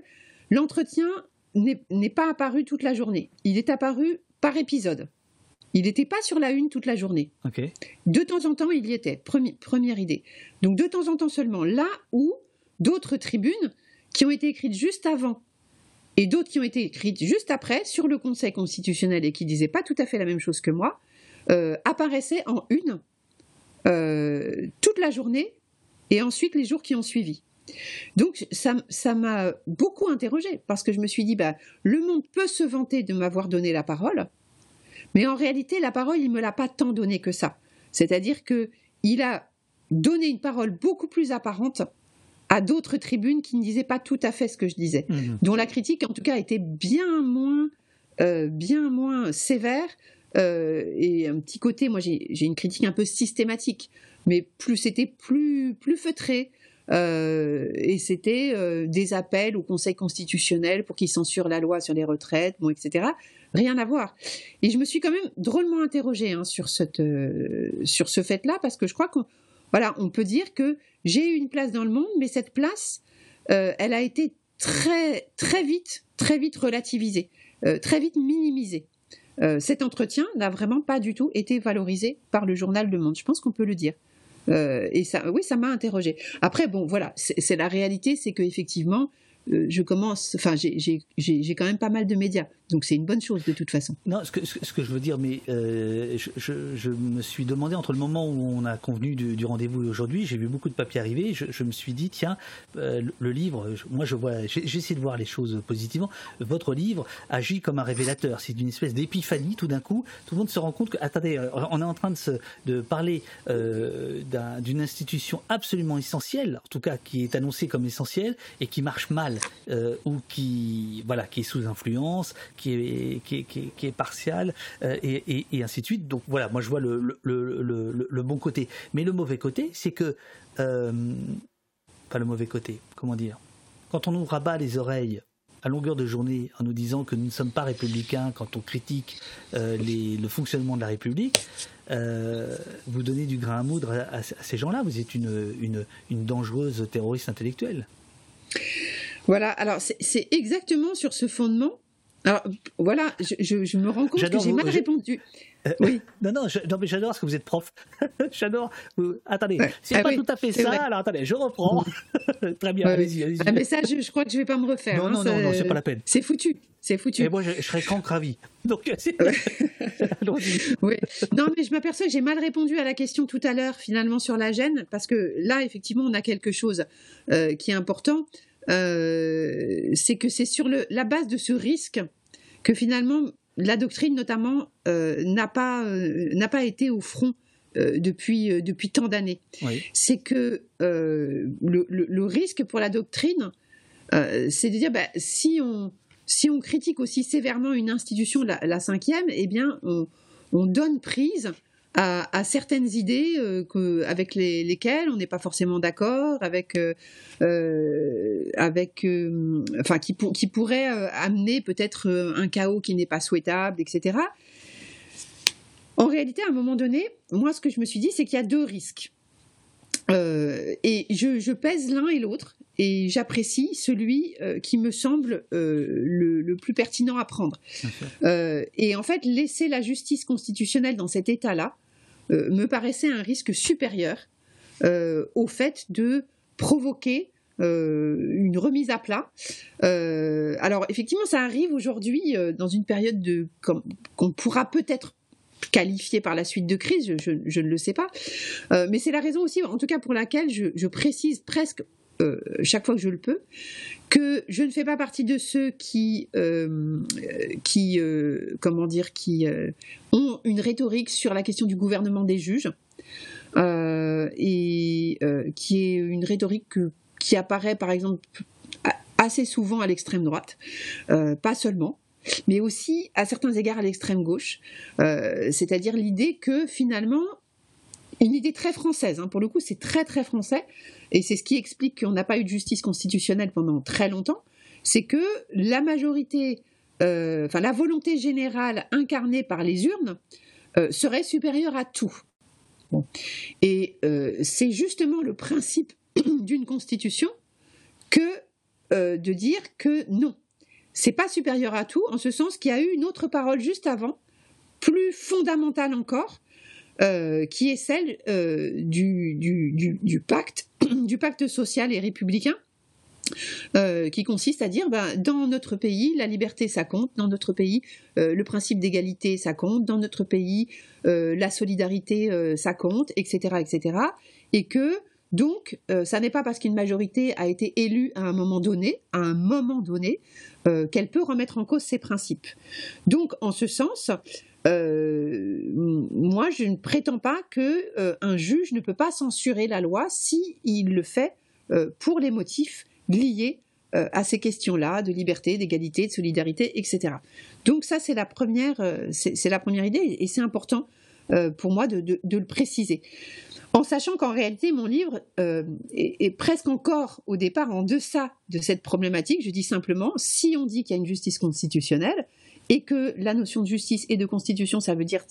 Speaker 2: l'entretien n'est pas apparu toute la journée. Il est apparu par épisode. Il n'était pas sur la une toute la journée. De temps en temps, il y était. première idée. Donc de temps en temps seulement. Là où d'autres tribunes qui ont été écrites juste avant et d'autres qui ont été écrites juste après sur le Conseil constitutionnel et qui disaient pas tout à fait la même chose que moi, euh, apparaissaient en une euh, toute la journée et ensuite les jours qui ont suivi. Donc ça m'a beaucoup interrogé parce que je me suis dit bah le monde peut se vanter de m'avoir donné la parole, mais en réalité, la parole, il me l'a pas tant donnée que ça. C'est-à-dire que il a donné une parole beaucoup plus apparente à d'autres tribunes qui ne disaient pas tout à fait ce que je disais, mmh. dont la critique, en tout cas, était bien moins, euh, bien moins sévère. Euh, et un petit côté, moi, j'ai une critique un peu systématique, mais plus c'était plus plus feutré. Euh, et c'était des appels au Conseil constitutionnel pour qu'il censure la loi sur les retraites, bon, etc rien à voir. Et je me suis quand même drôlement interrogée hein, sur, cette, sur ce fait-là, parce que je crois qu'on voilà, on peut dire que j'ai eu une place dans le monde, mais cette place, euh, elle a été très, vite, relativisée, euh, très vite minimisée. cet entretien n'a vraiment pas du tout été valorisé par le journal Le Monde. Je pense qu'on peut le dire. et ça, oui, ça m'a interrogé. Après, bon, voilà, c'est la réalité, c'est qu'effectivement, euh, je commence, enfin, j'ai quand même pas mal de médias, donc c'est une bonne chose de toute façon.
Speaker 1: Non, ce que, je veux dire, mais euh, je, me suis demandé entre le moment où on a convenu du, rendez-vous aujourd'hui, j'ai vu beaucoup de papiers arriver, je, me suis dit, tiens, euh, le livre, moi je vois, j'essaie de voir les choses positivement, votre livre agit comme un révélateur, c'est une espèce d'épiphanie, tout d'un coup, tout le monde se rend compte que, attendez, on est en train de, parler d'une institution absolument essentielle, en tout cas qui est annoncée comme essentielle, et qui marche mal euh, ou qui voilà qui est sous influence, qui qui est, qui euh, et, ainsi de suite. Donc voilà, moi je vois le, bon côté, mais le mauvais côté, c'est que euh, pas le mauvais côté, comment dire Quand on nous rabat les oreilles à longueur de journée en nous disant que nous ne sommes pas républicains quand on critique les, le fonctionnement de la République, vous donnez du grain à moudre à, ces gens-là. Vous êtes une dangereuse terroriste intellectuelle.
Speaker 2: Voilà, alors c'est exactement sur ce fondement. Alors voilà, je, me rends compte que j'ai mal répondu.
Speaker 1: Euh, oui. *laughs* Non, non, mais j'adore parce que vous êtes prof. *laughs* j'adore. Attendez, c'est ah pas tout à fait ça. Alors attendez, je reprends. *laughs* Très bien, allez-y. Allez
Speaker 2: ah, mais ça, je, crois que je vais pas me refaire.
Speaker 1: Non, hein, non, non, c'est pas la peine.
Speaker 2: C'est foutu. C'est foutu.
Speaker 1: Et moi, je, serais crank ravi. Donc,
Speaker 2: oui. Non, mais je m'aperçois que j'ai mal répondu à la question tout à l'heure, finalement, sur la gêne, parce que là, effectivement, on a quelque chose euh, qui est important. Euh, c'est que c'est sur le, la base de ce risque que finalement la doctrine notamment euh, n'a pas euh, n'a pas été au front depuis depuis tant d'années. C'est que le, le, risque pour la doctrine, c'est de dire bah, si on si on critique aussi sévèrement une institution, la, la cinquième, eh bien on, on donne prise à, certaines idées euh, avec lesquelles on n'est pas forcément d'accord, avec, euh, euh, avec, enfin, qui, qui pourraient amener peut-être un chaos qui n'est pas souhaitable, etc. En réalité, à un moment donné, moi, ce que je me suis dit, c'est qu'il y a deux risques. Et je, pèse l'un et l'autre, et j'apprécie celui euh, qui me semble euh, le, plus pertinent à prendre. et en fait, laisser la justice constitutionnelle dans cet état-là me paraissait un risque supérieur au fait de provoquer une remise à plat. alors effectivement, ça arrive aujourd'hui dans une période de qu'on pourra peut-être qualifié par la suite de crise, je, ne le sais pas. Euh, mais c'est la raison aussi, en tout cas pour laquelle je, précise presque euh, chaque fois que je le peux, que je ne fais pas partie de ceux qui, euh, qui comment dire, qui ont une rhétorique sur la question du gouvernement des juges, et qui est une rhétorique qui apparaît par exemple assez souvent à l'extrême droite, pas seulement mais aussi à certains égards à l'extrême gauche, euh, c'est-à-dire l'idée que finalement, une idée très française, hein, pour le coup c'est très très français, et c'est ce qui explique qu'on n'a pas eu de justice constitutionnelle pendant très longtemps, c'est que la majorité, euh, enfin la volonté générale incarnée par les urnes euh, serait supérieure à tout. Et c'est justement le principe *clears throat* d'une constitution que de dire que non, c'est pas supérieur à tout, en ce sens qu'il y a eu une autre parole juste avant, plus fondamentale encore, euh, qui est celle euh, du, du, pacte, *clears throat* du pacte social et républicain, euh, qui consiste à dire, ben, dans notre pays, la liberté, ça compte, dans notre pays, le principe d'égalité, ça compte, dans notre pays, la solidarité, ça compte, etc., etc., et que donc, ça n'est pas parce qu'une majorité a été élue à un moment donné, à un moment donné, qu'elle peut remettre en cause ses principes. Donc, en ce sens, moi, je ne prétends pas que euh, un juge ne peut pas censurer la loi si il le fait pour les motifs liés à ces questions-là de liberté, d'égalité, de solidarité, etc. Donc ça, c'est la première, c'est la première idée, et c'est important pour moi de, le préciser en sachant qu'en réalité, mon livre euh, est, presque encore au départ en deçà de cette problématique. Je dis simplement, si on dit qu'il y a une justice constitutionnelle et que la notion de justice et de constitution, ça veut dire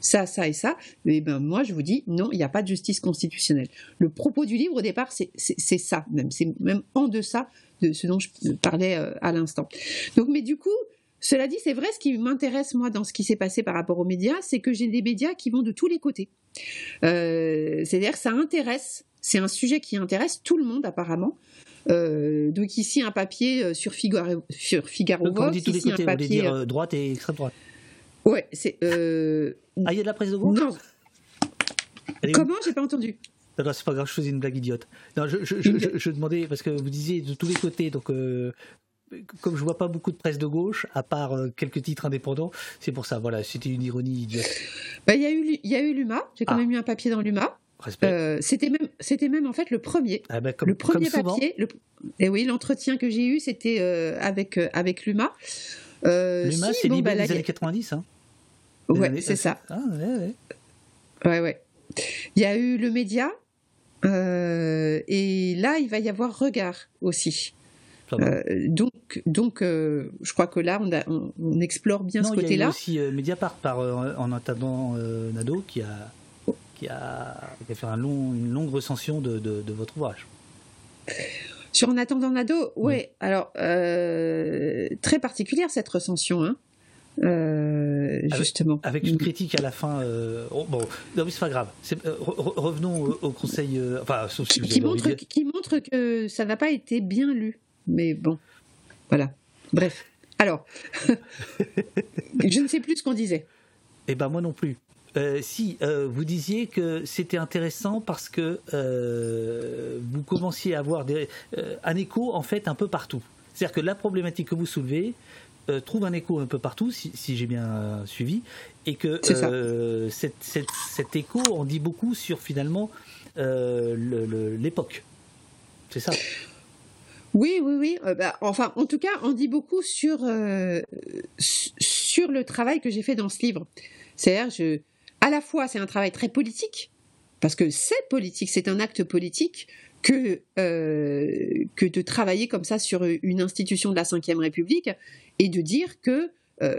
Speaker 2: ça, ça et ça, eh ben moi je vous dis non, il n'y a pas de justice constitutionnelle. Le propos du livre au départ, c'est ça même, c'est même en deçà de ce dont je parlais euh, à l'instant. Donc, mais du coup, cela dit, c'est vrai, ce qui m'intéresse moi dans ce qui s'est passé par rapport aux médias, c'est que j'ai des médias qui vont de tous les côtés. Euh, c'est-à-dire ça intéresse, c'est un sujet qui intéresse tout le monde apparemment. Euh, donc ici un papier euh, sur Figaro, sur Figaro
Speaker 1: donc, on dit tous les côtés, on dire droite et extrême droite.
Speaker 2: Ouais, c'est. Ah,
Speaker 1: il y a de la presse de gauche?
Speaker 2: Non. Comment? J'ai pas entendu.
Speaker 1: Non, c'est pas grave, je faisais une blague idiote. Non, je, je, je, je, demandais, parce que vous disiez de tous les côtés, donc comme je vois pas beaucoup de presse de gauche, à part euh, quelques titres indépendants, c'est pour ça. Voilà, c'était une ironie idiote.
Speaker 2: Bah, il y a eu, il y a eu l'UMA. J'ai quand ah. même eu un papier dans l'UMA. Euh, c'était même, c'était même en fait le premier,
Speaker 1: ah bah,
Speaker 2: le premier papier. et eh oui, l'entretien que j'ai eu, c'était euh, avec avec l'UMA.
Speaker 1: L'UMA, c'est bon, bah, les années 90, hein.
Speaker 2: Ouais, c'est ça.
Speaker 1: Ah, ouais, ouais.
Speaker 2: Ouais, ouais. Il y a eu le média. et là, il va y avoir regard aussi. Euh, donc, donc euh, je crois que là, on, on, explore bien ce côté-là. Il y a
Speaker 1: aussi euh, Mediapart par, en attendant Nado qui a, qui, a, qui a fait un long, une longue recension de, de, votre ouvrage.
Speaker 2: Sur En attendant Nado, ouais. oui. Alors, très particulière cette recension. Hein. justement.
Speaker 1: Avec, une critique à la fin. Oh, bon, non, mais c'est pas grave. revenons au, conseil. enfin, sauf si
Speaker 2: qui, montre, qui montre que ça n'a pas été bien lu mais bon, voilà. Bref. Alors, *laughs* je ne sais plus ce qu'on disait.
Speaker 1: Eh ben moi non plus. Euh, si euh, vous disiez que c'était intéressant parce que euh, vous commenciez à avoir des, un écho en fait un peu partout. C'est-à-dire que la problématique que vous soulevez trouve un écho un peu partout, si, j'ai bien suivi, et que cet écho en dit beaucoup sur finalement l'époque. C'est ça.
Speaker 2: Oui, oui, oui. Euh, bah, enfin, en tout cas, on dit beaucoup sur, euh, sur le travail que j'ai fait dans ce livre. C'est-à-dire, à la fois, c'est un travail très politique, parce que c'est politique, c'est un acte politique que, euh, que de travailler comme ça sur une institution de la Ve République et de dire que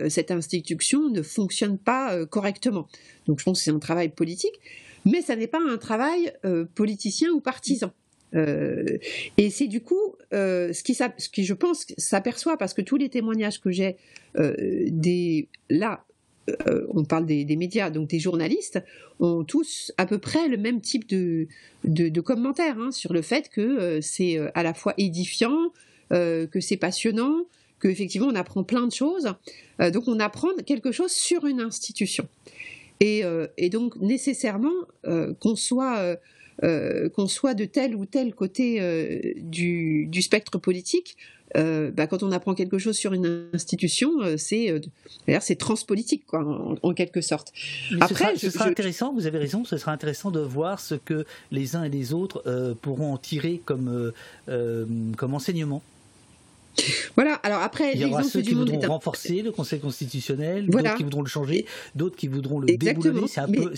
Speaker 2: cette institution ne fonctionne pas correctement. Donc je pense que c'est un travail politique, mais ça n'est pas un travail politicien ou partisan. et c'est du coup ce, qui, ce qui, je pense, s'aperçoit parce que tous les témoignages que j'ai des là euh, on parle des, médias, donc des journalistes, ont tous à peu près le même type de, de, commentaires hein, sur le fait que euh, c'est euh, à la fois édifiant, que c'est passionnant, qu'effectivement on apprend plein de choses. donc on apprend quelque chose sur une institution. Et, donc nécessairement qu'on soit soit de tel ou tel côté du, spectre politique, euh, bah, quand on apprend quelque chose sur une institution, euh, c'est euh, c'est transpolitique quoi, en, quelque sorte.
Speaker 1: Après, ce sera, intéressant. Vous avez raison. Ce sera intéressant de voir ce que les uns et les autres pourront en tirer comme comme enseignement.
Speaker 2: Voilà, alors après,
Speaker 1: il y aura ceux qui voudront renforcer le Conseil constitutionnel, d'autres qui voudront le changer, d'autres qui voudront le déboulonner. C'est un, peu,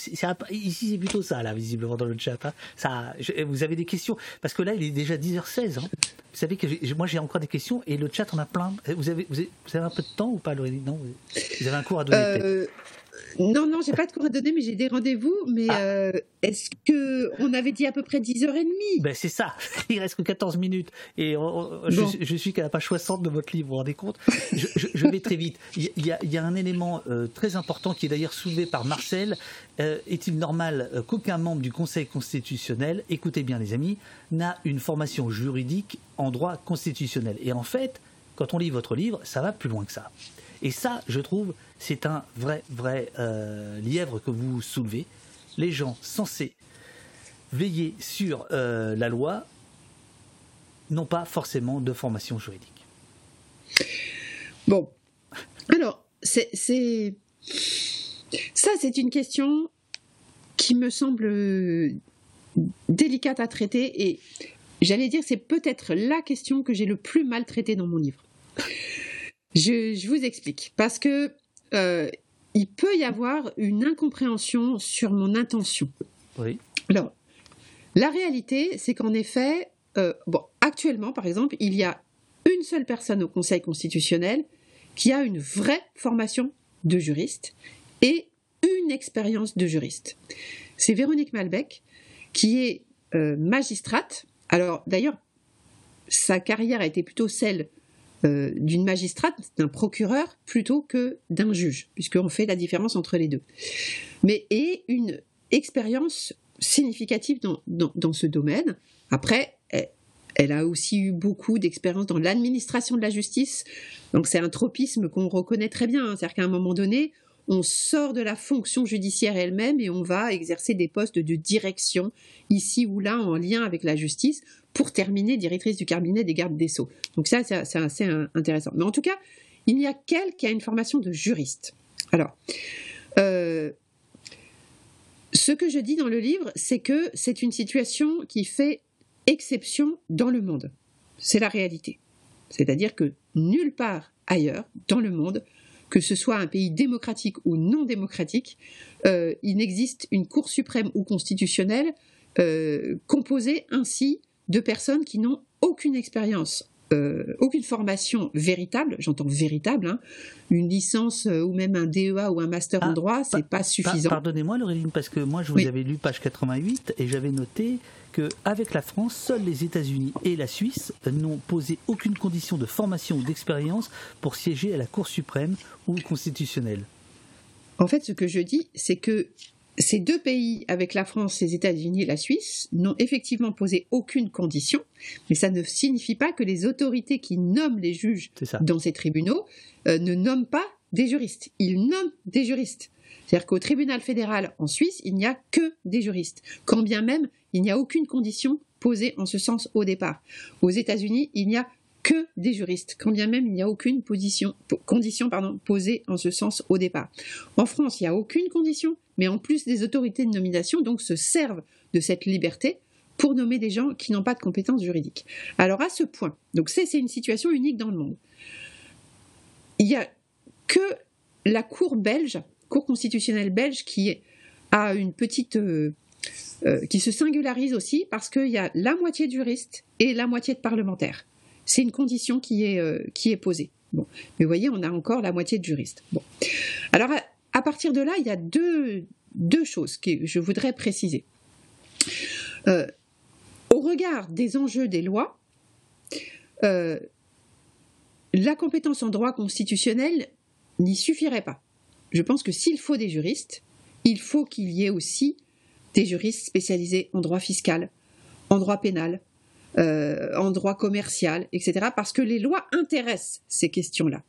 Speaker 1: ici c'est plutôt ça, là, visiblement, dans le chat. Hein. Ça, vous avez des questions? Parce que là, il est déjà 10h16. Hein. Vous savez que moi, j'ai encore des questions et le chat en a plein. Vous avez, vous avez, un peu de temps ou pas, Laurélie Non Vous avez un cours à donner euh,
Speaker 2: non, non, j'ai pas de cours à donner, mais j'ai des rendez-vous. Mais ah. euh, est-ce que on avait dit à peu près 10h30
Speaker 1: Ben c'est ça. *laughs* Il reste que 14 minutes. Et je, suis qu'à la page 60 de votre livre, vous vous rendez compte? Je, vais très vite. Il y a, un élément euh, très important qui est d'ailleurs soulevé par Marcel. Euh, est-il normal qu'aucun membre du Conseil constitutionnel, écoutez bien les amis, n'a une formation juridique en droit constitutionnel? Et en fait, quand on lit votre livre, ça va plus loin que ça. Et ça, je trouve, c'est un vrai, vrai euh, lièvre que vous soulevez. Les gens censés veiller sur euh, la loi n'ont pas forcément de formation juridique.
Speaker 2: Bon, alors, c'est, ça, c'est une question qui me semble délicate à traiter et j'allais dire, c'est peut-être la question que j'ai le plus mal traitée dans mon livre. Je, vous explique. Parce que euh, il peut y avoir une incompréhension sur mon intention.
Speaker 1: Oui.
Speaker 2: Alors, la réalité, c'est qu'en effet, euh, bon, actuellement, par exemple, il y a une seule personne au Conseil constitutionnel qui a une vraie formation de juriste et une expérience de juriste. C'est Véronique Malbec, qui est euh, magistrate. Alors, d'ailleurs, sa carrière a été plutôt celle euh, d'une magistrate, d'un procureur, plutôt que d'un juge, puisqu'on fait la différence entre les deux. Mais et une expérience significative dans, dans, ce domaine. Après, elle, a aussi eu beaucoup d'expérience dans l'administration de la justice. Donc c'est un tropisme qu'on reconnaît très bien. Hein. C'est-à-dire qu'à un moment donné, on sort de la fonction judiciaire elle-même et on va exercer des postes de direction ici ou là en lien avec la justice pour terminer directrice du cabinet des gardes des sceaux. Donc ça, c'est assez intéressant. Mais en tout cas, il y a qu'elle qui a une formation de juriste. Alors, euh, ce que je dis dans le livre, c'est que c'est une situation qui fait exception dans le monde. C'est la réalité. C'est-à-dire que nulle part ailleurs dans le monde, que ce soit un pays démocratique ou non démocratique, euh, il n'existe une Cour suprême ou constitutionnelle euh, composée ainsi de personnes qui n'ont aucune expérience, euh, aucune formation véritable, j'entends véritable, hein, une licence euh, ou même un DEA ou un master en ah, droit, c'est pas suffisant.
Speaker 1: Pardonnez-moi Laureline, parce que moi je vous avais lu page 88 et j'avais noté qu'avec la France, seuls les États-Unis et la Suisse n'ont posé aucune condition de formation ou d'expérience pour siéger à la Cour suprême ou constitutionnelle.
Speaker 2: En fait, ce que je dis, c'est que ces deux pays, avec la France, les États-Unis et la Suisse, n'ont effectivement posé aucune condition, mais ça ne signifie pas que les autorités qui nomment les juges dans ces tribunaux euh, ne nomment pas des juristes. Ils nomment des juristes. C'est-à-dire qu'au tribunal fédéral en Suisse, il n'y a que des juristes, quand bien même il n'y a aucune condition posée en ce sens au départ. Aux États-Unis, il n'y a que des juristes, quand bien même il n'y a aucune condition posée en ce sens au départ. En France, il n'y a aucune condition, mais en plus des autorités de nomination donc se servent de cette liberté pour nommer des gens qui n'ont pas de compétences juridiques. Alors à ce point, donc c'est une situation unique dans le monde. Il n'y a que la Cour belge, Cour constitutionnelle belge, qui a une petite euh, euh, qui se singularise aussi parce qu'il y a la moitié de juristes et la moitié de parlementaires. C'est une condition qui est, euh, posée. Mais vous voyez, on a encore la moitié de juristes. Alors à, partir de là, il y a deux, deux choses que je voudrais préciser. Euh, au regard des enjeux des lois, euh, la compétence en droit constitutionnel n'y suffirait pas. Je pense que s'il faut des juristes, il faut qu'il y ait aussi des juristes spécialisés en droit fiscal, en droit pénal, euh, en droit commercial, etc. Parce que les lois intéressent ces questions-là.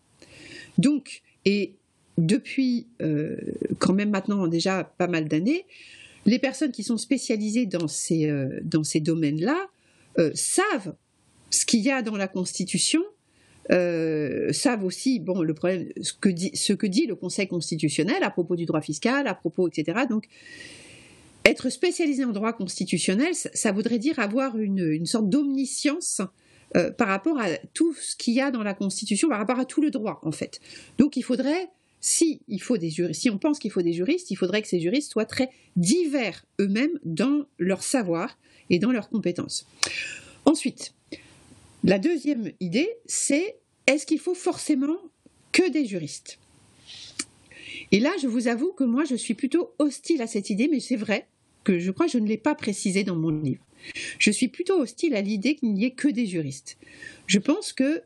Speaker 2: Donc, et depuis euh, quand même maintenant déjà pas mal d'années, les personnes qui sont spécialisées dans ces, euh, dans ces domaines-là savent ce qu'il y a dans la Constitution, savent aussi bon le problème ce que dit ce que dit le Conseil constitutionnel à propos du droit fiscal, à propos etc. Donc être spécialisé en droit constitutionnel, ça, voudrait dire avoir une, sorte d'omniscience euh, par rapport à tout ce qu'il y a dans la Constitution, par rapport à tout le droit, en fait. Donc il faudrait, si, il faut des juristes, si on pense qu'il faut des juristes, il faudrait que ces juristes soient très divers eux-mêmes dans leur savoir et dans leurs compétences. Ensuite, la deuxième idée, c'est est-ce qu'il faut forcément que des juristes? Et là, je vous avoue que moi, je suis plutôt hostile à cette idée, mais c'est vrai, que je crois que je ne l'ai pas précisé dans mon livre. Je suis plutôt hostile à l'idée qu'il n'y ait que des juristes. Je pense que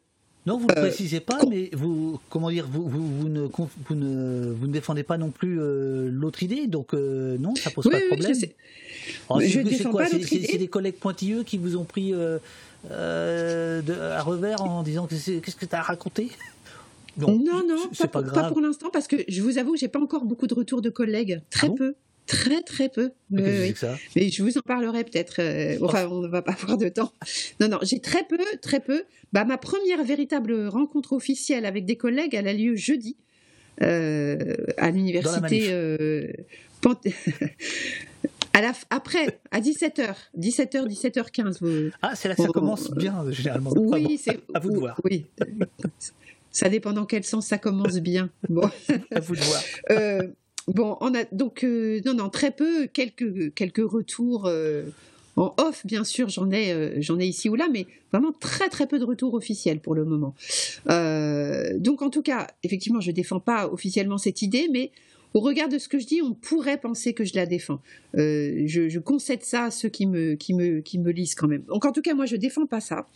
Speaker 1: non, vous ne le euh, précisez pas, mais vous, comment dire, vous, vous, ne, vous, ne, vous ne défendez pas non plus euh, l'autre idée, donc euh, non, ça pose pas de problème.
Speaker 2: je, je défends pas l'autre idée.
Speaker 1: C'est des collègues pointilleux qui vous ont pris de, à revers en disant qu'est-ce que tu as raconté
Speaker 2: non, non, non pas, pas, pas, pour l'instant, parce que je vous avoue, j'ai pas encore beaucoup de retours de collègues, très ah peu. Très très peu.
Speaker 1: Mais,
Speaker 2: Mais je vous en parlerai peut-être. Euh, enfin, on ne va pas avoir de temps. Non, non, j'ai très peu, très peu. Bah, ma première véritable rencontre officielle avec des collègues, elle a lieu jeudi euh, à l'université. Euh, *laughs* à la, après, à 17h, 17h, 17h15.
Speaker 1: ah, c'est là que ça commence bien, généralement.
Speaker 2: Oui, c'est *laughs*
Speaker 1: à vous de voir.
Speaker 2: Oui. Ça dépend dans quel sens ça commence bien. Bon.
Speaker 1: à vous de voir.
Speaker 2: Bon, on a donc euh, non non très peu quelques quelques retours euh, en off bien sûr j'en ai euh, j'en ai ici ou là mais vraiment très très peu de retours officiels pour le moment. donc en tout cas effectivement je défends pas officiellement cette idée mais au regard de ce que je dis, on pourrait penser que je la défends. je, je, concède ça à ceux qui me, qui, me, qui me lisent quand même. Donc en tout cas, moi, je défends pas ça.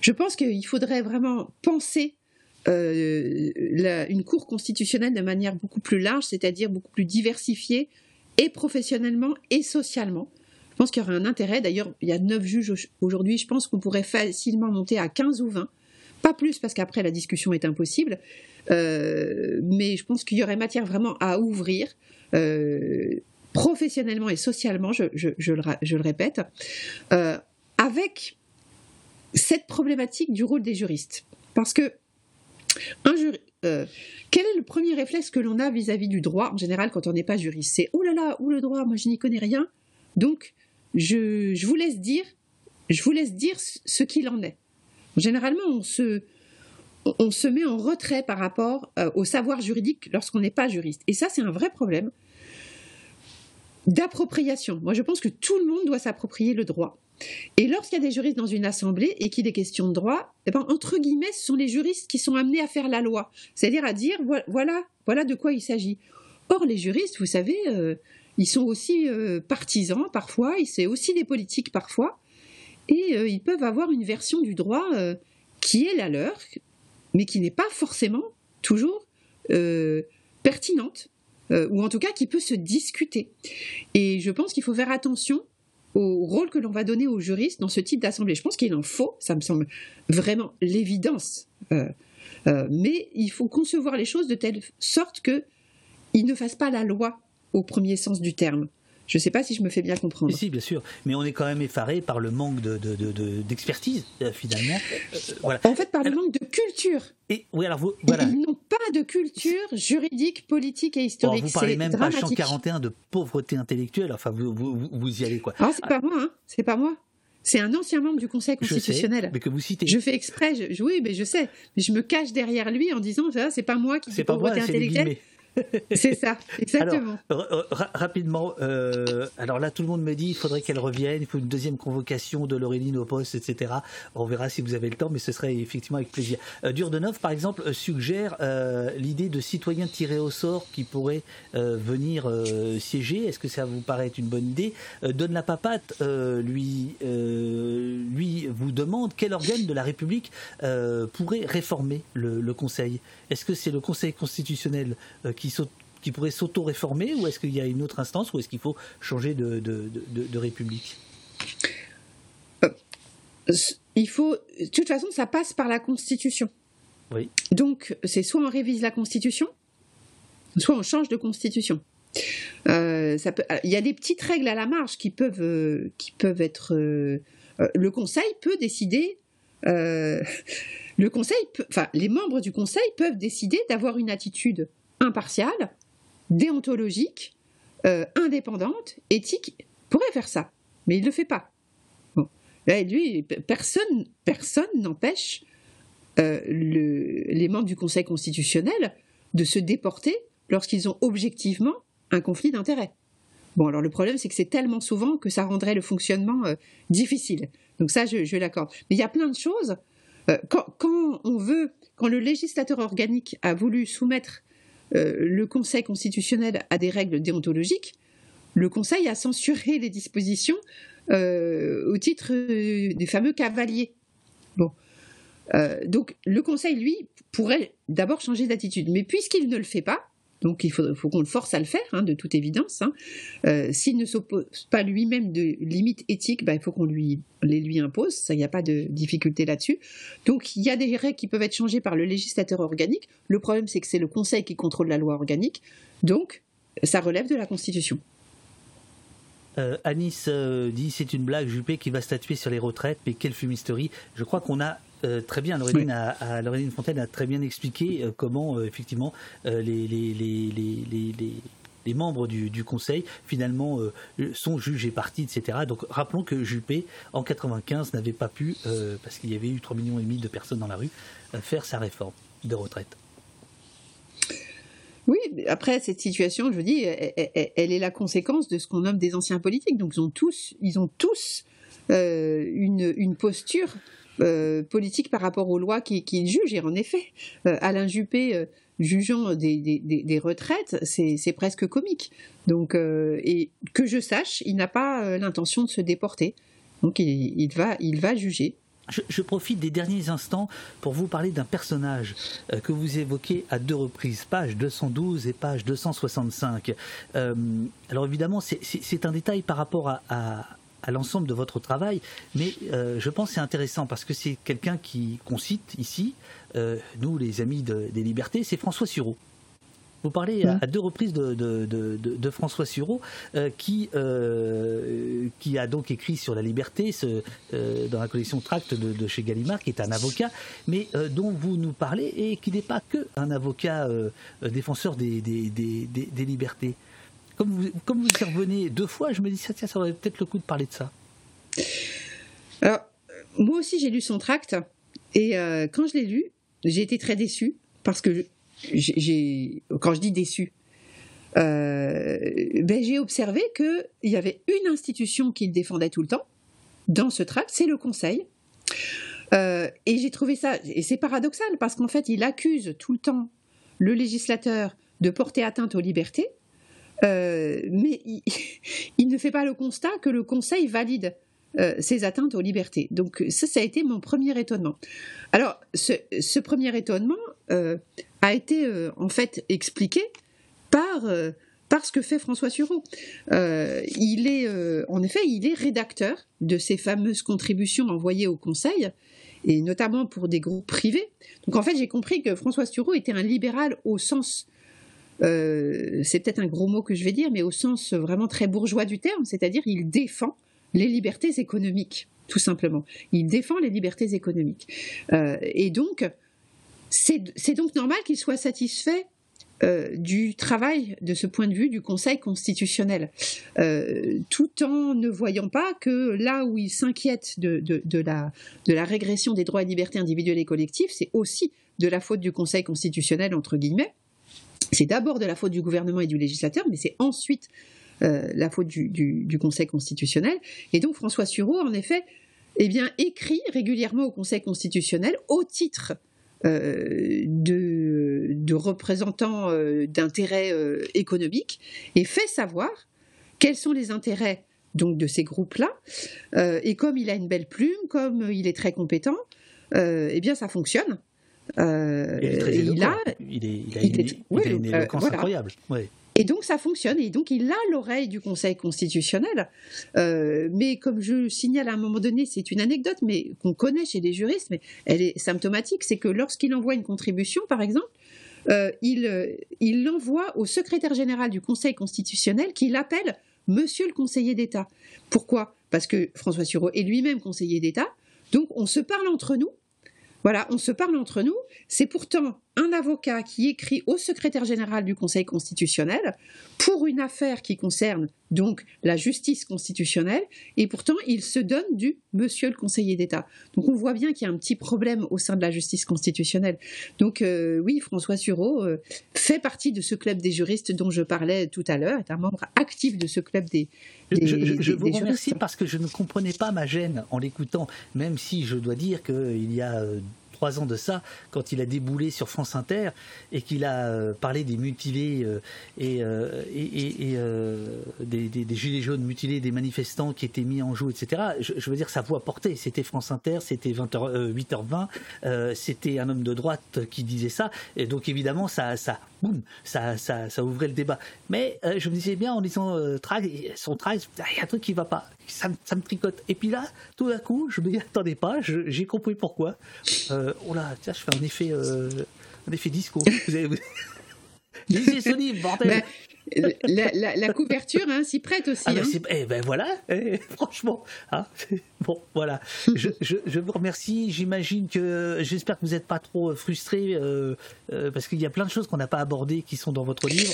Speaker 2: Je pense qu'il faudrait vraiment penser euh, une cour constitutionnelle de manière beaucoup plus large, c'est-à-dire beaucoup plus diversifiée, et professionnellement et socialement. Je pense qu'il y aurait un intérêt. D'ailleurs, il y a neuf juges aujourd'hui. Je pense qu'on pourrait facilement monter à 15 ou 20. Pas plus, parce qu'après, la discussion est impossible. Euh, mais je pense qu'il y aurait matière vraiment à ouvrir. Euh, professionnellement et socialement, je, le, je le, répète, avec cette problématique du rôle des juristes. Parce que un euh, quel est le premier réflexe que l'on a vis-à-vis du droit? En général quand on n'est pas juriste C'est oh là là, où le droit, moi je n'y connais rien. Donc je, vous laisse dire, je vous laisse dire ce qu'il en est. Généralement, on se, on se met en retrait par rapport euh, au savoir juridique lorsqu'on n'est pas juriste. Et ça, c'est un vrai problème d'appropriation. Moi, je pense que tout le monde doit s'approprier le droit. Et lorsqu'il y a des juristes dans une assemblée et qu'il est question de droit, eh ben, entre guillemets, ce sont les juristes qui sont amenés à faire la loi, c'est-à-dire à dire voilà, voilà de quoi il s'agit. Or, les juristes, vous savez, euh, ils sont aussi euh, partisans parfois, c'est aussi des politiques parfois, et euh, ils peuvent avoir une version du droit qui est la leur, mais qui n'est pas forcément toujours pertinente, ou en tout cas qui peut se discuter. Et je pense qu'il faut faire attention au rôle que l'on va donner aux juristes dans ce type d'assemblée. Je pense qu'il en faut, ça me semble vraiment l'évidence. Euh, euh, mais il faut concevoir les choses de telle sorte qu'ils ne fassent pas la loi au premier sens du terme. Je ne sais pas si je me fais bien comprendre.
Speaker 1: Si, bien sûr. Mais on est quand même effaré par le manque d'expertise, de, de, finalement.
Speaker 2: Euh, en fait, par le manque de culture.
Speaker 1: Et, oui, alors vous, voilà.
Speaker 2: Ils n'ont pas de culture juridique, politique et historique.
Speaker 1: vous parlez même pas 141 de pauvreté intellectuelle. Enfin, vous, vous, y allez, quoi.
Speaker 2: Ah, c'est pas moi, hein. C'est pas moi. C'est un ancien membre du Conseil constitutionnel.
Speaker 1: Je sais, mais que vous citez.
Speaker 2: Je fais exprès, je, oui, mais je sais. Mais je me cache derrière lui en disant, ça, c'est pas moi qui dis pauvreté intellectuelle. *laughs* C'est ça, exactement.
Speaker 1: rapidement, euh, alors là, tout le monde me dit il faudrait qu'elle revienne, il faut une deuxième convocation de Laureline au poste, etc. On verra si vous avez le temps, mais ce serait effectivement avec plaisir. Euh, Durdenov, par exemple, euh, suggère l'idée de citoyens tirés au sort qui pourraient venir siéger. Est-ce que ça vous paraît une bonne idée? Donne la papate, lui, lui vous demande quel organe de la République pourrait réformer le, le Conseil. Est-ce que c'est le Conseil constitutionnel pourrait s'auto-réformer ou est-ce qu'il y a une autre instance ou est-ce qu'il faut changer de, république?
Speaker 2: Euh, Il faut. De toute façon, ça passe par la Constitution.
Speaker 1: Oui.
Speaker 2: Donc, c'est soit on révise la Constitution, soit on change de Constitution. Euh, ça peut, il y a des petites règles à la marge qui peuvent, euh, qui peuvent être. le Conseil peut décider. *laughs* le Conseil, enfin, les membres du Conseil peuvent décider d'avoir une attitude impartiale, déontologique, euh, indépendante, éthique, pourrait faire ça, mais il ne le fait pas. Lui, personne, personne n'empêche euh, les membres du Conseil constitutionnel de se déporter lorsqu'ils ont objectivement un conflit d'intérêts. Bon, alors le problème, c'est que c'est tellement souvent que ça rendrait le fonctionnement euh, difficile. Donc ça, je, l'accorde. Mais il y a plein de choses. quand, on veut, quand le législateur organique a voulu soumettre euh, le Conseil constitutionnel a des règles déontologiques, le Conseil a censuré les dispositions euh, au titre euh, des fameux cavaliers. Bon. donc le Conseil, lui, pourrait d'abord changer d'attitude. Mais puisqu'il ne le fait pas, donc il faut, qu'on le force à le faire, hein, de toute évidence. Hein. Euh, s'il ne s'oppose pas lui-même de limites éthiques, bah, il faut qu'on lui, les lui impose. Ça, il n'y a pas de difficulté là-dessus. Donc il y a des règles qui peuvent être changées par le législateur organique. Le problème, c'est que c'est le Conseil qui contrôle la loi organique. Donc ça relève de la Constitution.
Speaker 1: Euh, Anis euh, dit c'est une blague, Juppé qui va statuer sur les retraites, mais quelle fumisterie. Je crois qu'on a euh, très bien, Laureline, Fontaine a très bien expliqué euh, comment, euh, effectivement, les, les, membres du, Conseil, finalement, sont jugés partis, etc. Donc, rappelons que Juppé, en 95, n'avait pas pu, parce qu'il y avait eu 3,5 millions et demi de personnes dans la rue, faire sa réforme de retraite.
Speaker 2: Oui, après cette situation, je dis, elle, est la conséquence de ce qu'on nomme des anciens politiques. Donc ils ont tous, ils ont tous une, une, posture euh, politique par rapport aux lois qu'il juge. Et en effet, euh, Alain Juppé euh, jugeant des, retraites, c'est presque comique. Donc, et que je sache, il n'a pas l'intention de se déporter. Donc il, va, il va juger.
Speaker 1: Je, profite des derniers instants pour vous parler d'un personnage que vous évoquez à deux reprises, page 212 et page 265. alors évidemment, c'est un détail par rapport à l'ensemble de votre travail, mais euh, je pense que c'est intéressant parce que c'est quelqu'un qui qu'on cite ici, euh, nous les amis des libertés, c'est François Sureau. Vous parlez à, deux reprises de, François Sureau, euh, qui, qui a donc écrit sur la liberté ce, dans la collection Tract de, chez Gallimard, qui est un avocat, mais dont vous nous parlez et qui n'est pas que un avocat défenseur des, des libertés comme vous, comme vous y revenez deux fois, je me dis, ça, tiens, ça aurait peut-être le coup de parler de ça.
Speaker 2: Alors, moi aussi, j'ai lu son tract, et euh, quand je l'ai lu, j'ai été très déçu, parce que quand je dis déçu, euh, ben, j'ai observé qu'il y avait une institution qu'il défendait tout le temps dans ce tract, c'est le Conseil. Euh, et j'ai trouvé ça, et c'est paradoxal, parce qu'en fait, il accuse tout le temps le législateur de porter atteinte aux libertés, euh, mais *laughs* il, ne fait pas le constat que le Conseil valide euh, ces atteintes aux libertés. Donc ça, ça a été mon premier étonnement. Alors, ce, premier étonnement euh, a été en fait expliqué par par ce que fait François Sureau. il est, en effet, il est rédacteur de ces fameuses contributions envoyées au Conseil, et notamment pour des groupes privés. Donc en fait, j'ai compris que François Sureau était un libéral au sens euh, c'est peut-être un gros mot que je vais dire, mais au sens vraiment très bourgeois du terme, c'est-à-dire il défend les libertés économiques, tout simplement. Il défend les libertés économiques. Euh, et donc, c'est donc normal qu'il soit satisfait euh, du travail de ce point de vue du Conseil constitutionnel, tout en ne voyant pas que là où il s'inquiète de, la, de la régression des droits et libertés individuelles et collectifs, c'est aussi de la faute du Conseil constitutionnel, entre guillemets, c'est d'abord de la faute du gouvernement et du législateur, mais c'est ensuite la faute du, Conseil constitutionnel. Et donc François Sureau, en effet, eh écrit régulièrement au Conseil constitutionnel au titre de, de, représentants d'intérêts économiques et fait savoir quels sont les intérêts donc de ces groupes-là. Euh, et comme il a une belle plume, comme il est très compétent, euh, eh bien ça fonctionne.
Speaker 1: Euh, il est très il, a, il, est, il, a, une, éloquence incroyable.
Speaker 2: Et donc ça fonctionne, et donc il a l'oreille du Conseil constitutionnel. mais comme je signale à un moment donné, c'est une anecdote, mais qu'on connaît chez les juristes, mais elle est symptomatique, c'est que lorsqu'il envoie une contribution, par exemple, il l'envoie au secrétaire général du Conseil constitutionnel qui l'appelle Monsieur le conseiller d'État. Pourquoi? Parce que François Sureau est lui-même conseiller d'État, donc on se parle entre nous. Voilà, on se parle entre nous. C'est pourtant un avocat qui écrit au secrétaire général du Conseil constitutionnel pour une affaire qui concerne donc la justice constitutionnelle, et pourtant il se donne du monsieur le conseiller d'État. Donc on voit bien qu'il y a un petit problème au sein de la justice constitutionnelle. Donc euh, oui, François Sureau euh, fait partie de ce club des juristes dont je parlais tout à l'heure, est un membre actif de ce club des,
Speaker 1: des Je, je, vous remercie parce que je ne comprenais pas ma gêne en l'écoutant, même si je dois dire qu'il y a euh, trois ans de ça, quand il a déboulé sur France Inter et qu'il a euh, parlé des mutilés euh, et, euh, des, gilets jaunes mutilés, des manifestants qui étaient mis en joue, etc. Je, veux dire, sa voix portée. C'était France Inter, c'était 20h, 8h20, c'était un homme de droite qui disait ça. Et donc, évidemment, ça, ça, boum, ça, ça, ça ouvrait le débat. Mais je me disais bien en lisant son trail, il y a un truc qui va pas ça, me tricote. Et puis là, tout d'un coup, je m'y attendais pas, j'ai compris pourquoi. Euh, oh là, tiens, je fais un effet, euh, un effet disco. Vous avez... *laughs* Lisez ce livre, bordel
Speaker 2: la, couverture hein, s'y prête aussi. Ah ben,
Speaker 1: hein. eh ben voilà, eh, *laughs* franchement. Hein. *laughs* bon, voilà. Je, je, vous remercie. J'imagine que j'espère que vous n'êtes pas trop frustré euh, parce qu'il y a plein de choses qu'on n'a pas abordées qui sont dans votre livre.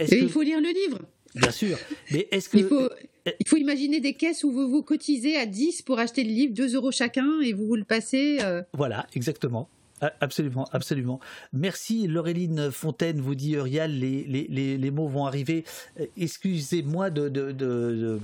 Speaker 2: Il faut lire le livre.
Speaker 1: Bien sûr. Mais est-ce que
Speaker 2: il faut, il faut imaginer des caisses où vous vous cotisez à 10 pour acheter le livre, 2 euros chacun, et vous vous le passez. Euh.
Speaker 1: Voilà, exactement. Absolument, absolument. Merci Laureline Fontaine, vous dit Uriel, les, les, les, mots vont arriver. Euh, excusez-moi de, de, de,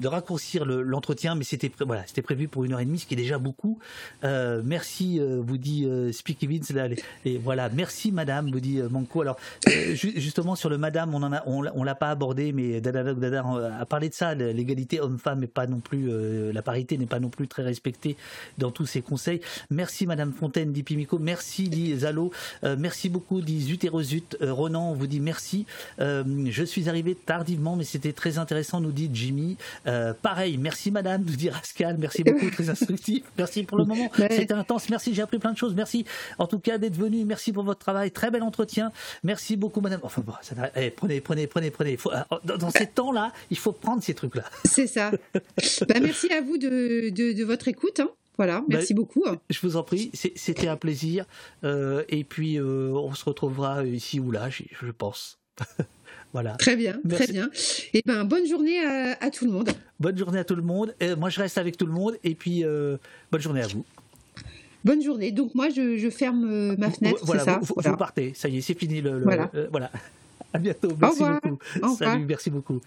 Speaker 1: de, raccourcir l'entretien, mais c'était voilà, prévu pour une heure et demie, ce qui est déjà beaucoup. Euh, merci, euh, vous dit euh, Speaky Là, et voilà, merci Madame, vous dit Manco. Alors justement sur le Madame, on en a, on, l'a pas abordé, mais Dada Dada a parlé de ça. L'égalité homme-femme n'est pas non plus, la parité n'est pas non plus très respectée dans tous ses conseils. Merci Madame Fontaine, dit Pimi Merci, dit Zalo. Euh, merci beaucoup, dit Zuterozut. Euh, Ronan, on vous dit merci. Euh, je suis arrivé tardivement, mais c'était très intéressant, nous dit Jimmy. pareil, merci madame, nous dit Rascal. Merci beaucoup, très instructif. Merci pour le moment. C'était intense. Merci, j'ai appris plein de choses. Merci en tout cas d'être venu. Merci pour votre travail. Très bel entretien. Merci beaucoup, madame. Enfin bon, ça eh, prenez, prenez, prenez, prenez. dans, ces temps-là, il faut prendre ces trucs-là.
Speaker 2: C'est ça. *laughs* Bah, merci à vous de, de, votre écoute. Hein. Voilà, bah, merci beaucoup.
Speaker 1: Je vous en prie, c'était un plaisir. Euh, et puis, euh, on se retrouvera ici ou là, je, pense. *laughs* voilà.
Speaker 2: Très bien, très bien. Et eh ben, bonne journée à, tout le monde.
Speaker 1: Bonne journée à tout le monde. moi, je reste avec tout le monde. Et puis, euh, bonne journée à vous.
Speaker 2: Bonne journée. Donc, moi, je, ferme ma fenêtre.
Speaker 1: Voilà,
Speaker 2: ça,
Speaker 1: vous, vous, partez. Ça y est, c'est fini. Le, voilà. voilà. *laughs* À bientôt. Merci beaucoup. Salut, merci beaucoup.